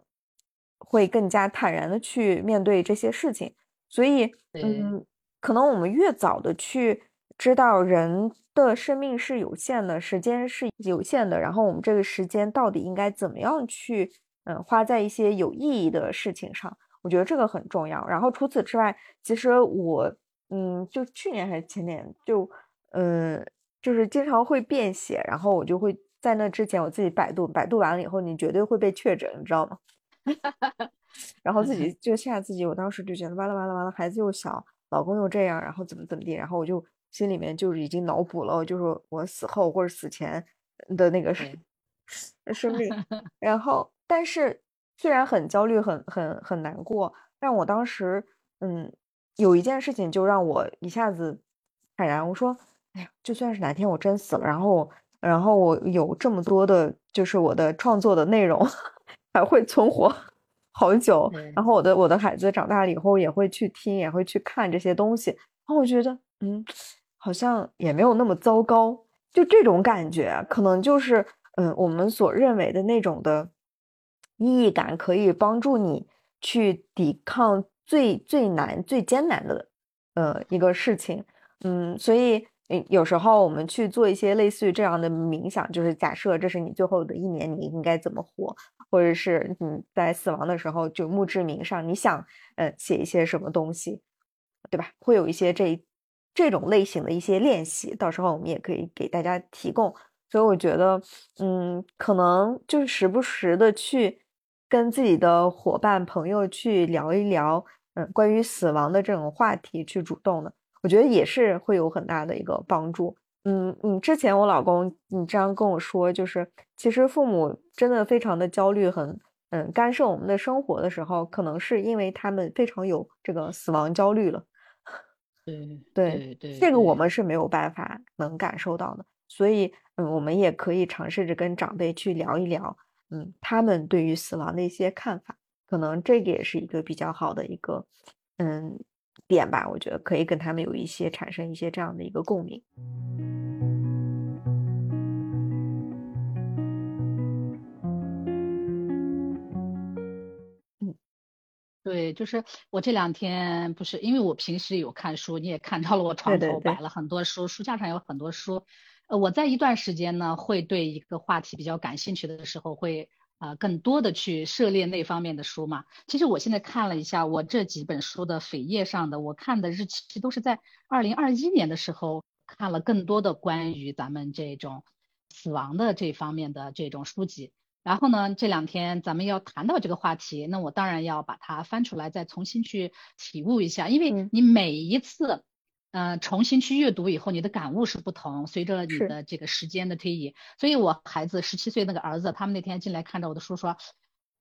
Speaker 1: 会更加坦然的去面对这些事情。所以嗯，可能我们越早的去知道人。的生命是有限的，时间是有限的，然后我们这个时间到底应该怎么样去，嗯，花在一些有意义的事情上？我觉得这个很重要。然后除此之外，其实我，嗯，就去年还是前年，就，嗯，就是经常会便血，然后我就会在那之前我自己百度，百度完了以后，你绝对会被确诊，你知道吗？然后自己 就吓自己，我当时就觉得完了完了完了，孩子又小，老公又这样，然后怎么怎么地，然后我就。心里面就是已经脑补了，就是我死后或者死前的那个生生命。然后，但是虽然很焦虑、很很很难过，但我当时，嗯，有一件事情就让我一下子坦然。我说：“哎呀，就算是哪天我真死了，然后，然后我有这么多的，就是我的创作的内容 还会存活 好久。然后我的我的孩子长大了以后也会去听，也会去看这些东西。然后我觉得，嗯。”好像也没有那么糟糕，就这种感觉，可能就是，嗯，我们所认为的那种的意义感，可以帮助你去抵抗最最难、最艰难的，呃，一个事情。嗯，所以，嗯有时候我们去做一些类似于这样的冥想，就是假设这是你最后的一年，你应该怎么活，或者是你在死亡的时候，就墓志铭上，你想，呃，写一些什么东西，对吧？会有一些这。这种类型的一些练习，到时候我们也可以给大家提供。所以我觉得，嗯，可能就是时不时的去跟自己的伙伴、朋友去聊一聊，嗯，关于死亡的这种话题，去主动的，我觉得也是会有很大的一个帮助。嗯嗯，之前我老公你这样跟我说，就是其实父母真的非常的焦虑，很嗯干涉我们的生活的时候，可能是因为他们非常有这个死亡焦虑了。
Speaker 2: 对
Speaker 1: 对
Speaker 2: 对，
Speaker 1: 这个我们是没有办法能感受到的，所以嗯，我们也可以尝试着跟长辈去聊一聊，嗯，他们对于死亡的一些看法，可能这个也是一个比较好的一个嗯点吧，我觉得可以跟他们有一些产生一些这样的一个共鸣。
Speaker 2: 对，就是我这两天不是因为我平时有看书，你也看到了，我床头摆了很多书，书架上有很多书。呃，我在一段时间呢，会对一个话题比较感兴趣的时候，会呃更多的去涉猎那方面的书嘛。其实我现在看了一下，我这几本书的扉页上的，我看的日期都是在二零二一年的时候看了更多的关于咱们这种死亡的这方面的这种书籍。然后呢，这两天咱们要谈到这个话题，那我当然要把它翻出来，再重新去体悟一下，因为
Speaker 1: 嗯，
Speaker 2: 你每一次，呃，重新去阅读以后，你的感悟是不同，随着你，的这个时间的推移。所以我孩子十七岁那个儿子，他们那天进来看着我的书说，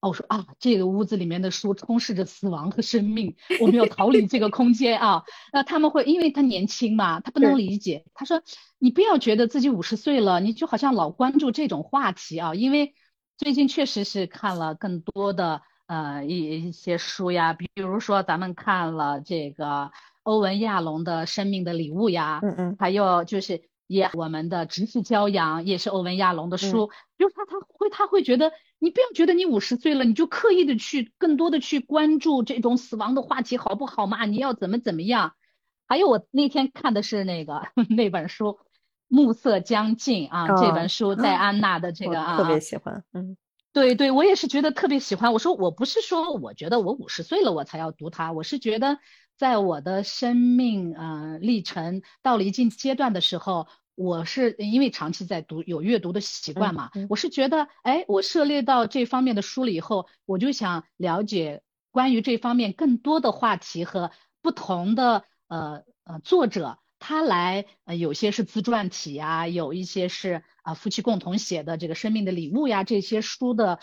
Speaker 2: 哦，我说啊，这个屋子里面的书充斥着死亡和生命，我们要逃离这个空间啊。那他们会，因为他年轻嘛，他不能，理解。他说，你不要觉得自己五十岁了，你就好像老关注这种话题啊，因为最近确实是看了更多的呃一一些书呀，比如说咱们看了这个欧文亚龙的《生命的礼物》呀，
Speaker 1: 嗯嗯
Speaker 2: 还有就是也我们的《直视骄阳》也是欧文亚龙的
Speaker 1: 嗯，
Speaker 2: 书，就是他他会他会觉得你不要觉得你五十岁了，你就刻意的去更多的去关注这种死亡的话题，好不好嘛？你要怎么怎么样？还有我那天看的是那个 那本书。暮色将近啊，这
Speaker 1: 啊
Speaker 2: 本书戴
Speaker 1: 啊，
Speaker 2: 安娜的这个啊特别
Speaker 1: 喜欢，嗯
Speaker 2: 对对，我也是觉得特别喜欢。我说我不是说我觉得我五十岁了我才要读它，我是觉得在我的生命呃历程到了一定阶段的时候，我是因为长期在读有阅读的习惯
Speaker 1: 嗯
Speaker 2: 嘛，
Speaker 1: 嗯
Speaker 2: 我是觉得哎，我涉猎到这方面的书了以后，我就想了解关于这方面更多的话题和不同的呃呃作者。他来，呃，有些是自传体呀，有一些是啊、夫妻共同写的这个《生命的礼物》呀，这些书的，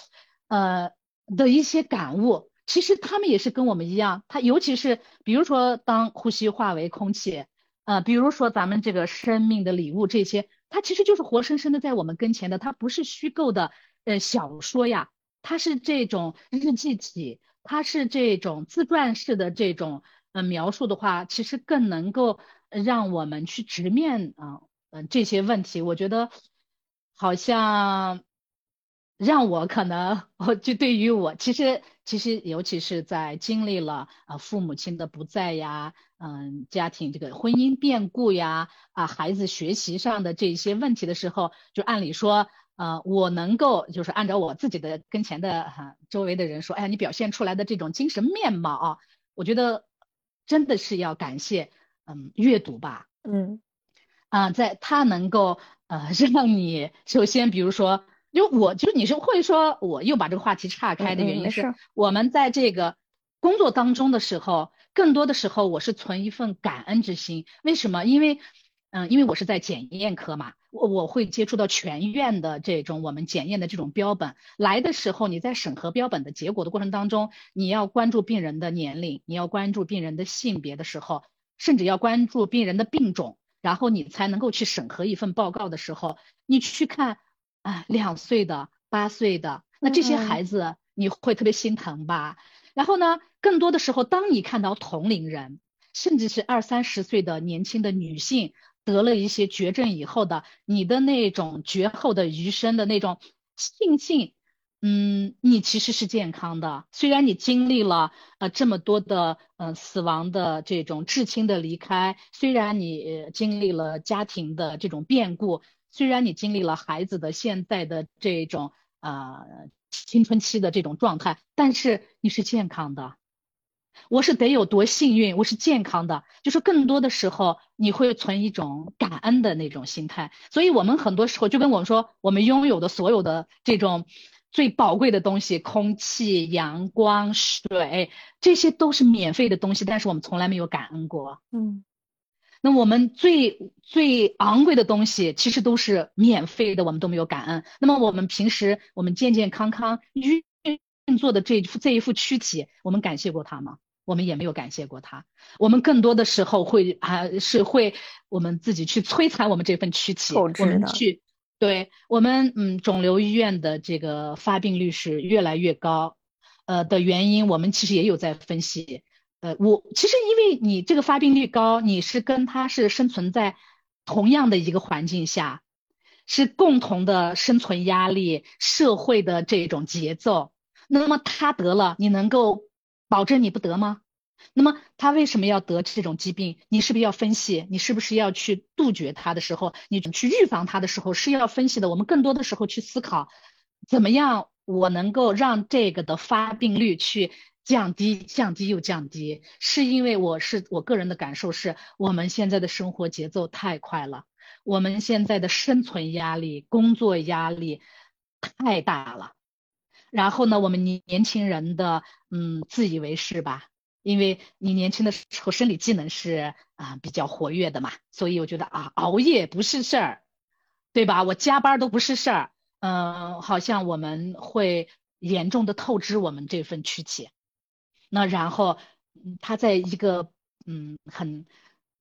Speaker 2: 呃的一些感悟。其实他们也是跟我们一样，他尤其是比如说当呼吸化为空气，呃，比如说咱们这个生命的礼物这些，它其实就是活生生的在我们跟前的，它不是虚构的，呃，小说呀，它是这种日记体，它是这种自传式的这种。呃，描述的话，其实更能够让我们去直面啊，嗯、这些问题。我觉得好像让我可能，我就对于我，其实其实尤其是在经历了啊父母亲的不在呀，嗯，家庭这个婚姻变故呀，啊孩子学习上的这些问题的时候，就按理说。呃，我能够就是按照我自己的跟前的哈、周围的人说，哎呀，你表现出来的这种精神面貌啊，我觉得真的是要感谢，嗯，阅读吧，
Speaker 1: 嗯
Speaker 2: 啊、在它能够呃 让你首先，比如说，因为我就是你是会说，我又把这个话题岔
Speaker 1: 嗯
Speaker 2: 开的
Speaker 1: 嗯，
Speaker 2: 原因是我们在这个工作当中的时候，更多的时候我是存一份感恩之心。为什么？因为嗯，因为我是在检验科嘛，我我会接触到全院的这种我们检验的这种标本。来的时候，你在审核标本的结果的过程当中，你要关注病人的年龄，你要关注病人的性别的时候，甚至要关注病人的病种，然后你才能够去审核一份报告的时候，你去看啊，两岁的、八岁的，那这些
Speaker 1: 嗯
Speaker 2: 孩子你会特别心疼吧？然后呢，更多的时候，当你看到同龄人，甚至是二三十岁的年轻的女性得了一些绝症以后的，你的那种绝后的余生的那种庆幸，嗯，你其实是健康的。虽然你经历了呃这么多的呃死亡的这种至亲的离开，虽然你呃经历了家庭的这种变故，虽然你经历了孩子的现在的这种呃青春期的这种状态，但是你是健康的。我是得有多幸运，我是健康的，就是更多的时候你会存一种感恩的那种心态，所以我们很多时候就跟我们说，我们拥有的所有的这种最宝贵的东西，空气、阳光、水，这些都是免费的东西，但是我们从来没有感恩过。
Speaker 1: 嗯
Speaker 2: 那我们最最昂贵的东西，其实都是免费的，我们都没有感恩。那么我们平时我们健健康康、运运作的这这一副躯体，我们感谢过他吗？我们也没有感谢过他。我们更多的时候会啊，是会我们自己去摧残我们这份躯体，我们去。对我们，嗯，肿瘤医院的这个发病率是越来越高，呃的原因，我们其实也有在分析。呃，我其实因为你这个发病率高，你是跟他是生存在同样的一个环境下，是共同的生存压力、社会的这种节奏。那么他得了，你能够保证你不得吗？那么他为什么要得这种疾病？你是不是要分析？你是不是要去杜绝他的时候，你去预防他的时候是要分析的？我们更多的时候去思考，怎么样我能够让这个的发病率去降低，降低又降低？是因为我是我个人的感受是，我们现在的生活节奏太快了，我们现在的生存压力、工作压力太大了。然后呢，我们年年轻人的嗯自以为是吧？因为你年轻的时候生理机能是啊比较活跃的嘛，所以我觉得啊熬夜不是事儿，对吧？我加班都不是事儿，嗯，好像我们会严重的透支我们这份躯体。那然后嗯他在一个嗯很，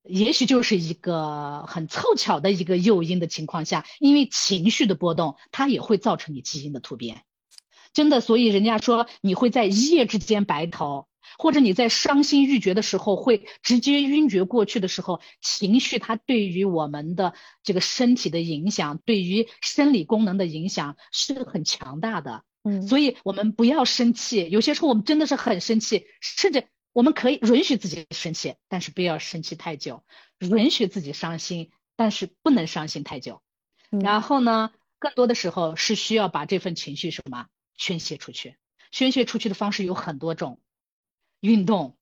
Speaker 2: 也许就是一个很凑巧的一个诱因的情况下，因为情绪的波动，它也会造成你基因的突变。真的，所以人家说你会在一夜之间白头。或者你在伤心欲绝的时候，会直接晕厥过去的时候，情绪它对于我们的这个身体的影响，对于生理功能的影响是很强大的。
Speaker 1: 嗯，
Speaker 2: 所以我们不要生气，有些时候我们真的是很生气，甚至我们可以允许自己生气，但是不要生气太久；允许自己伤心，但是不能伤心太久。然后呢，更多的时候是需要把这份情绪什么宣泄出去，宣泄出去的方式有很多种。运动，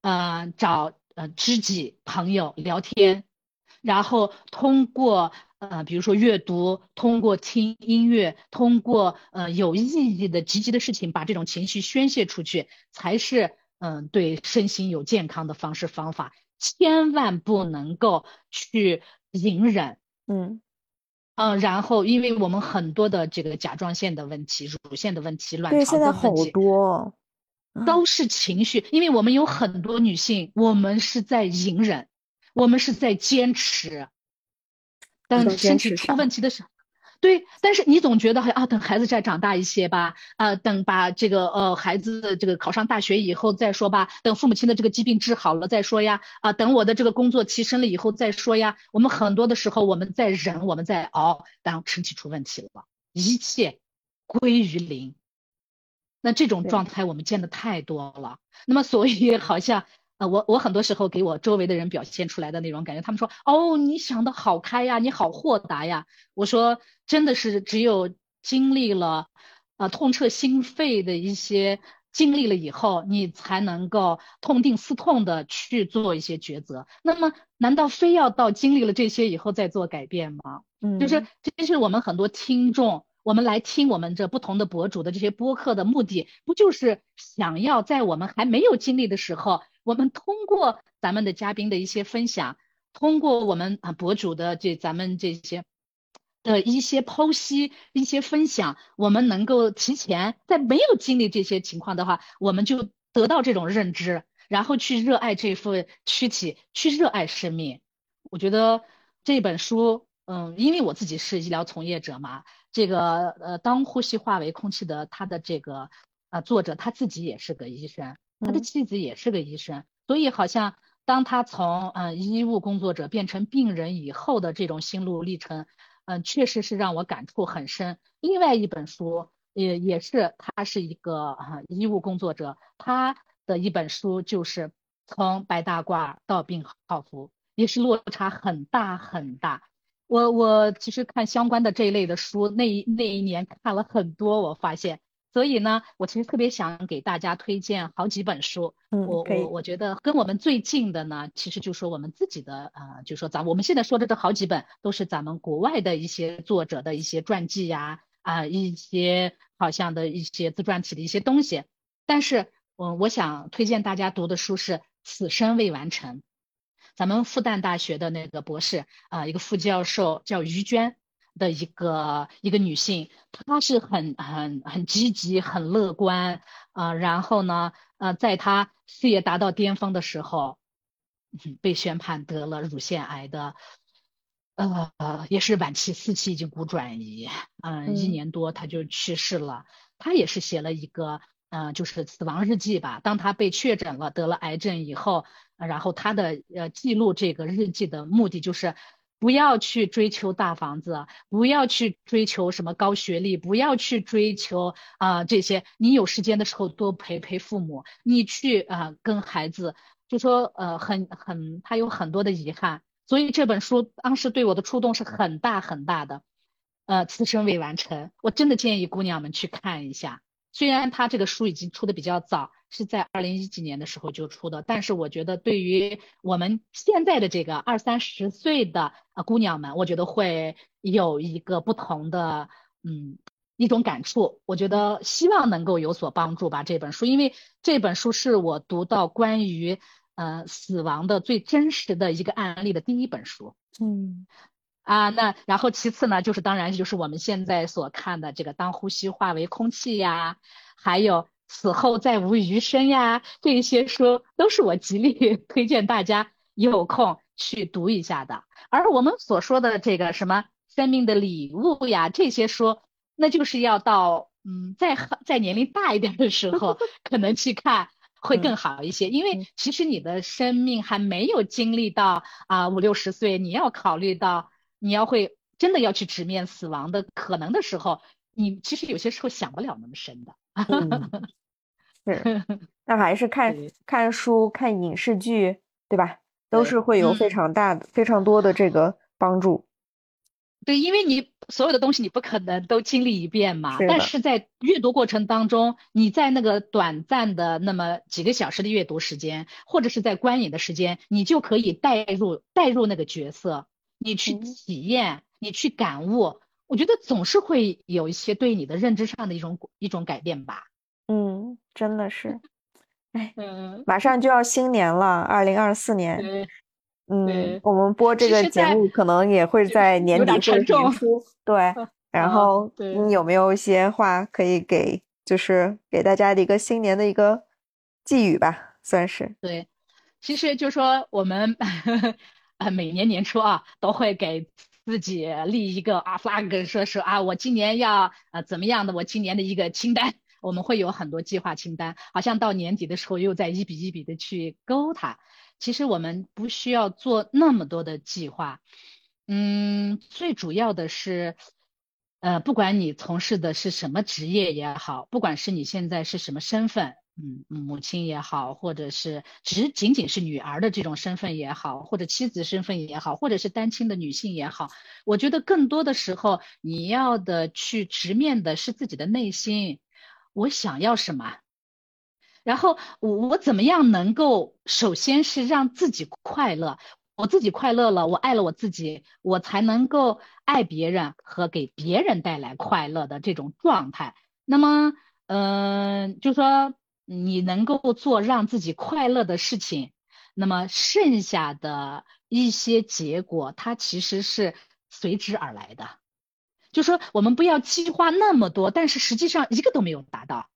Speaker 2: 呃，找呃知己朋友聊天，然后通过呃，比如说阅读，通过听音乐，通过呃有意义的积极的事情，把这种情绪宣泄出去，才是嗯对身心有健康的方式方法。千万不能够去隐忍，
Speaker 1: 嗯
Speaker 2: 嗯，然后因为我们很多的这个甲状腺的问题、乳腺的问题、卵巢的问题，
Speaker 1: 现在好多。
Speaker 2: 都是情绪，因为我们有很多女性，我们是在隐忍，我们是在坚持，等身体出问题的时候，对，但是你总觉得啊，等孩子再长大一些吧，啊，等把这个呃孩子这个考上大学以后再说吧，等父母亲的这个疾病治好了再说呀，啊，等我的这个工作提升了以后再说呀。我们很多的时候我们在忍，我们在熬，当身体出问题了，一切归于零。那这种状态我们见的太多了，那么所以好像呃我我很多时候给我周围的人表现出来的那种感觉，他们说哦你想的好开呀，你好豁达呀。我说真的是只有经历了呃痛彻心扉的一些经历了以后，你才能够痛定思痛的去做一些抉择。那么难道非要到经历了这些以后再做改变吗？
Speaker 1: 嗯，
Speaker 2: 就是这是我们很多听众。我们来听我们这不同的博主的这些播客的目的，不就是想要在我们还没有经历的时候，我们通过咱们的嘉宾的一些分享，通过我们啊博主的这咱们这些的一些剖析、一些分享，我们能够提前在没有经历这些情况的话，我们就得到这种认知，然后去热爱这副躯体，去热爱生命。我觉得这本书，嗯，因为我自己是医疗从业者嘛。这个呃，当呼吸化为空气的，他的这个啊作者他自己也是个医生，他的妻子也是个医生，所以好像当他从嗯医务工作者变成病人以后的这种心路历程，嗯，确实是让我感触很深。另外一本书也也是他是一个啊医务工作者，他的一本书就是从白大褂到病号服，也是落差很大很大。我我其实看相关的这一类的书，那一那一年看了很多，我发现，所以呢，我其实特别想给大家推荐好几本书。
Speaker 1: 嗯，
Speaker 2: 我我我觉得跟我们最近的呢，其实就说我们自己的啊，就说咱我们现在说的这好几本，都是咱们国外的一些作者的一些传记呀，啊，一些好像的一些自传体的一些东西。但是，嗯，我想推荐大家读的书是《此生未完成》。咱们复旦大学的那个博士啊，一个副教授叫于娟，的一个一个女性，她是很很很积极、很乐观啊。然后呢，呃，在她事业达到巅峰的时候，被宣判得了乳腺癌的，呃，也是晚期四期已经骨转移，嗯，一年多她就去世了。她也是写了一个，嗯，就是死亡日记吧。当她被确诊了得了癌症以后，然后她的呃记录这个日记的目的就是。不要去追求大房子，不要去追求什么高学历，不要去追求啊这些。你有时间的时候多陪陪父母，你去啊跟孩子，就说呃很很，他有很多的遗憾。所以这本书当时对我的触动是很大很大的。呃，此生未完成，我真的建议姑娘们去看一下。虽然他这个书已经出的比较早。是在二零一几年的时候就出的，但是我觉得对于我们现在的这个二三十岁的呃姑娘们，我觉得会有一个不同的嗯一种感触。我觉得希望能够有所帮助吧这本书，因为这本书是我读到关于呃死亡的最真实的一个案例的第一本书。
Speaker 1: 嗯，
Speaker 2: 啊，那然后其次呢，就是当然就是我们现在所看的这个当呼吸化为空气呀，还有。死后再无余生呀，这些书都是我极力 推荐大家有空去读一下的。而我们所说的这个什么生命的礼物呀，这些书，那就是要到嗯，再再年龄大一点的时候，可能去看会更好一些。因为其实你的生命还没有经历到啊五六十岁，你要考虑到你要会真的要去直面死亡的可能的时候，你其实有些时候想不了那么深的。
Speaker 1: 是，那还是看看书、看影视剧，对吧？都是会有非常大的、非常多的这个帮助。
Speaker 2: 对，因为你所有的东西你不可能都经历一遍嘛。但是在阅读过程当中，你在那个短暂的那么几个小时的阅读时间，或者是在观影的时间，你就可以带入带入那个角色，你去体验，你去感悟。我觉得总是会有一些对你的认知上的一种一种改变吧。
Speaker 1: 嗯，真的是，哎，马上就要新年了，二零二四年。嗯，我们播这个节目可能也会在年底或者年初。对，然后你有没有一些话可以给，就是给大家的一个新年的一个寄语吧，算是。
Speaker 2: 对，其实就说我们啊，每年年初啊，都会给自己立一个啊 flag，说是啊，我今年要啊怎么样的，我今年的一个清单。我们会有很多计划清单，好像到年底的时候又在一笔一笔的去勾它。其实我们不需要做那么多的计划，嗯，最主要的是，呃，不管你从事的是什么职业也好，不管是你现在是什么身份，嗯，母亲也好，或者是只仅仅是女儿的这种身份也好，或者妻子身份也好，或者是单亲的女性也好，我觉得更多的时候你要的去直面的是自己的内心。我想要什么？然后我我怎么样能够首先是让自己快乐？我自己快乐了，我爱了我自己，我才能够爱别人和给别人带来快乐的这种状态。那么，嗯，就说你能够做让自己快乐的事情，那么剩下的一些结果，它其实是随之而来的。就说我们不要计划那么多，但是实际上一个都没有达到。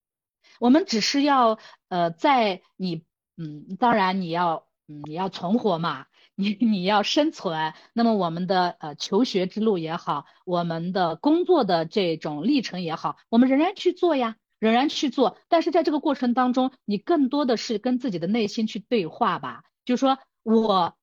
Speaker 2: 我们只是要呃，在你嗯，当然你要嗯，你要存活嘛，你你要生存。那么我们的呃求学之路也好，我们的工作的这种历程也好，我们仍然去做呀，仍然去做。但是在这个过程当中，你更多的是跟自己的内心去对话吧。就说我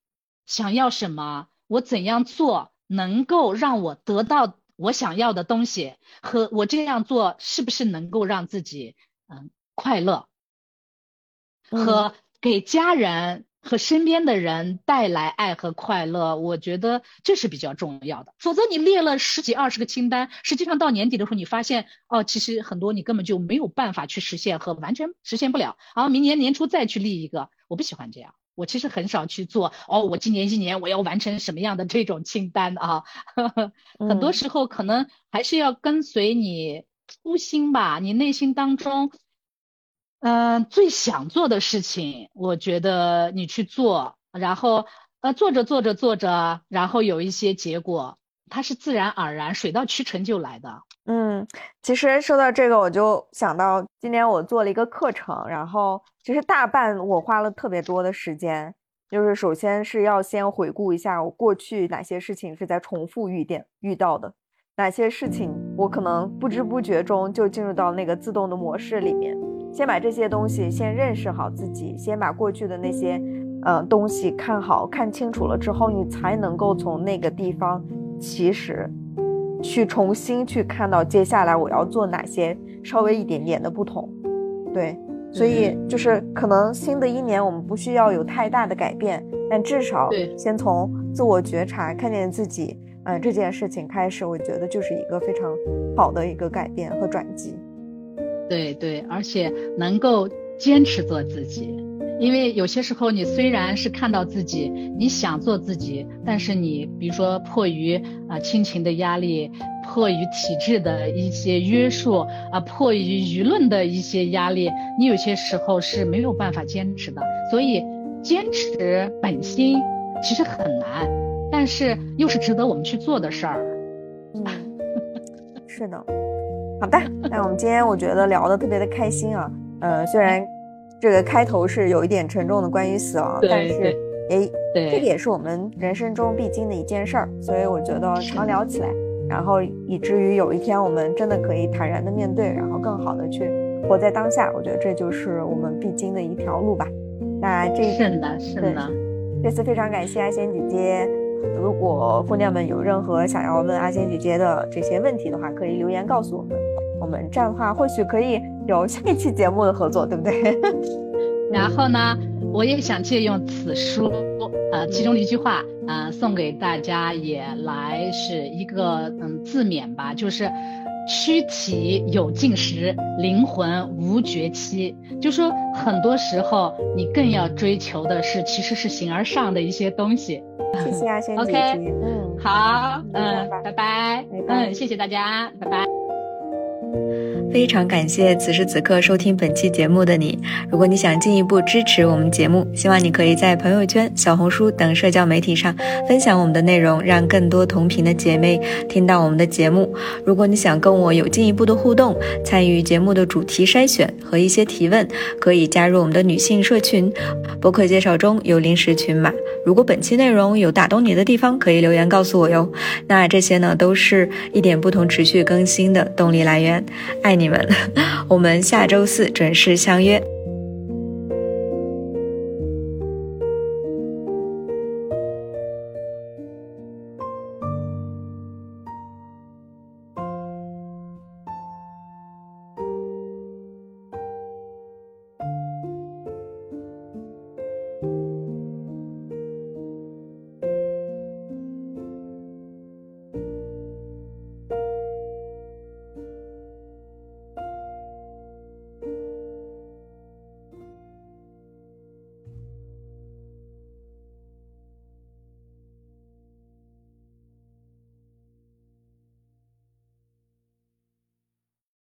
Speaker 2: 想要什么，我怎样做能够让我得到。我想要的东西和我这样做是不是能够让自己嗯快乐，和给家人和身边的人带来爱和快乐？我觉得这是比较重要的。否则你列了十几二十个清单，实际上到年底的时候，你发现哦，其实很多你根本就没有办法去实现和完全实现不了。然后明年年初再去立一个，我不喜欢这样。我其实很少去做哦，我今年一年我要完成什么样的这种清单啊？很多时候可能还是要跟随你初心吧，你内心当中，嗯，最想做的事情，我觉得你去做，然后呃，做着做着做着，然后有一些结果，它是自然而然、水到渠成就来的。
Speaker 1: 嗯，其实说到这个，我就想到今年我做了一个课程，然后其实大半我花了特别多的时间，就是首先是要先回顾一下我过去哪些事情是在重复遇见遇到的，哪些事情我可能不知不觉中就进入到那个自动的模式里面。先把这些东西先认识好自己，先把过去的那些，呃，东西看好看清楚了之后，你才能够从那个地方其实去重新去看到接下来我要做哪些稍微一点点的不同。对，所以就是可能新的一年我们不需要有太大的改变，但至少先从自我觉察、看见自己，嗯，这件事情开始，我觉得就是一个非常好的一个改变和转机。
Speaker 2: 对对，而且能够坚持做自己，因为有些时候你虽然是看到自己，你想做自己，但是你比如说迫于啊亲情的压力，迫于体制的一些约束啊，迫于舆论的一些压力，你有些时候是没有办法坚持的。所以坚持本心其实很难，但是又是值得我们去做的事儿。
Speaker 1: 嗯，是的。好的，那我们今天我觉得聊的特别的开心啊，呃，虽然这个开头是有一点沉重的关于死亡，但是诶，这个也是我们人生中必经的一件事儿，所以我觉得常聊起来，然后以至于有一天我们真的可以坦然的面对，然后更好的去活在当下，我觉得这就是我们必经的一条路吧。那这
Speaker 2: 是的，是的，
Speaker 1: 这次非常感谢阿仙姐姐。如果姑娘们有任何想要问阿仙姐姐的这些问题的话，可以留言告诉我们。我们这样的话，或许可以有下一期节目的合作，对不对？
Speaker 2: 然后呢，我也想借用此书，呃，其中的一句话，呃，送给大家，也来是一个嗯自勉吧，就是躯体有尽时，灵魂无绝期。就说很多时候，你更要追求的是，其实是形而上的一些东西。
Speaker 1: 谢谢啊，仙姐
Speaker 2: 姐。OK，嗯，好，嗯，拜拜，嗯，谢谢大家，拜拜。
Speaker 1: 非常感谢此时此刻收听本期节目的你。如果你想进一步支持我们节目，希望你可以在朋友圈、小红书等社交媒体上分享我们的内容，让更多同频的姐妹听到我们的节目。如果你想跟我有进一步的互动，参与节目的主题筛选和一些提问，可以加入我们的女性社群。博客介绍中有临时群码。如果本期内容有打动你的地方，可以留言告诉我哟。那这些呢，都是一点不同持续更新的动力来源。爱。你们，我们下周四准时相约。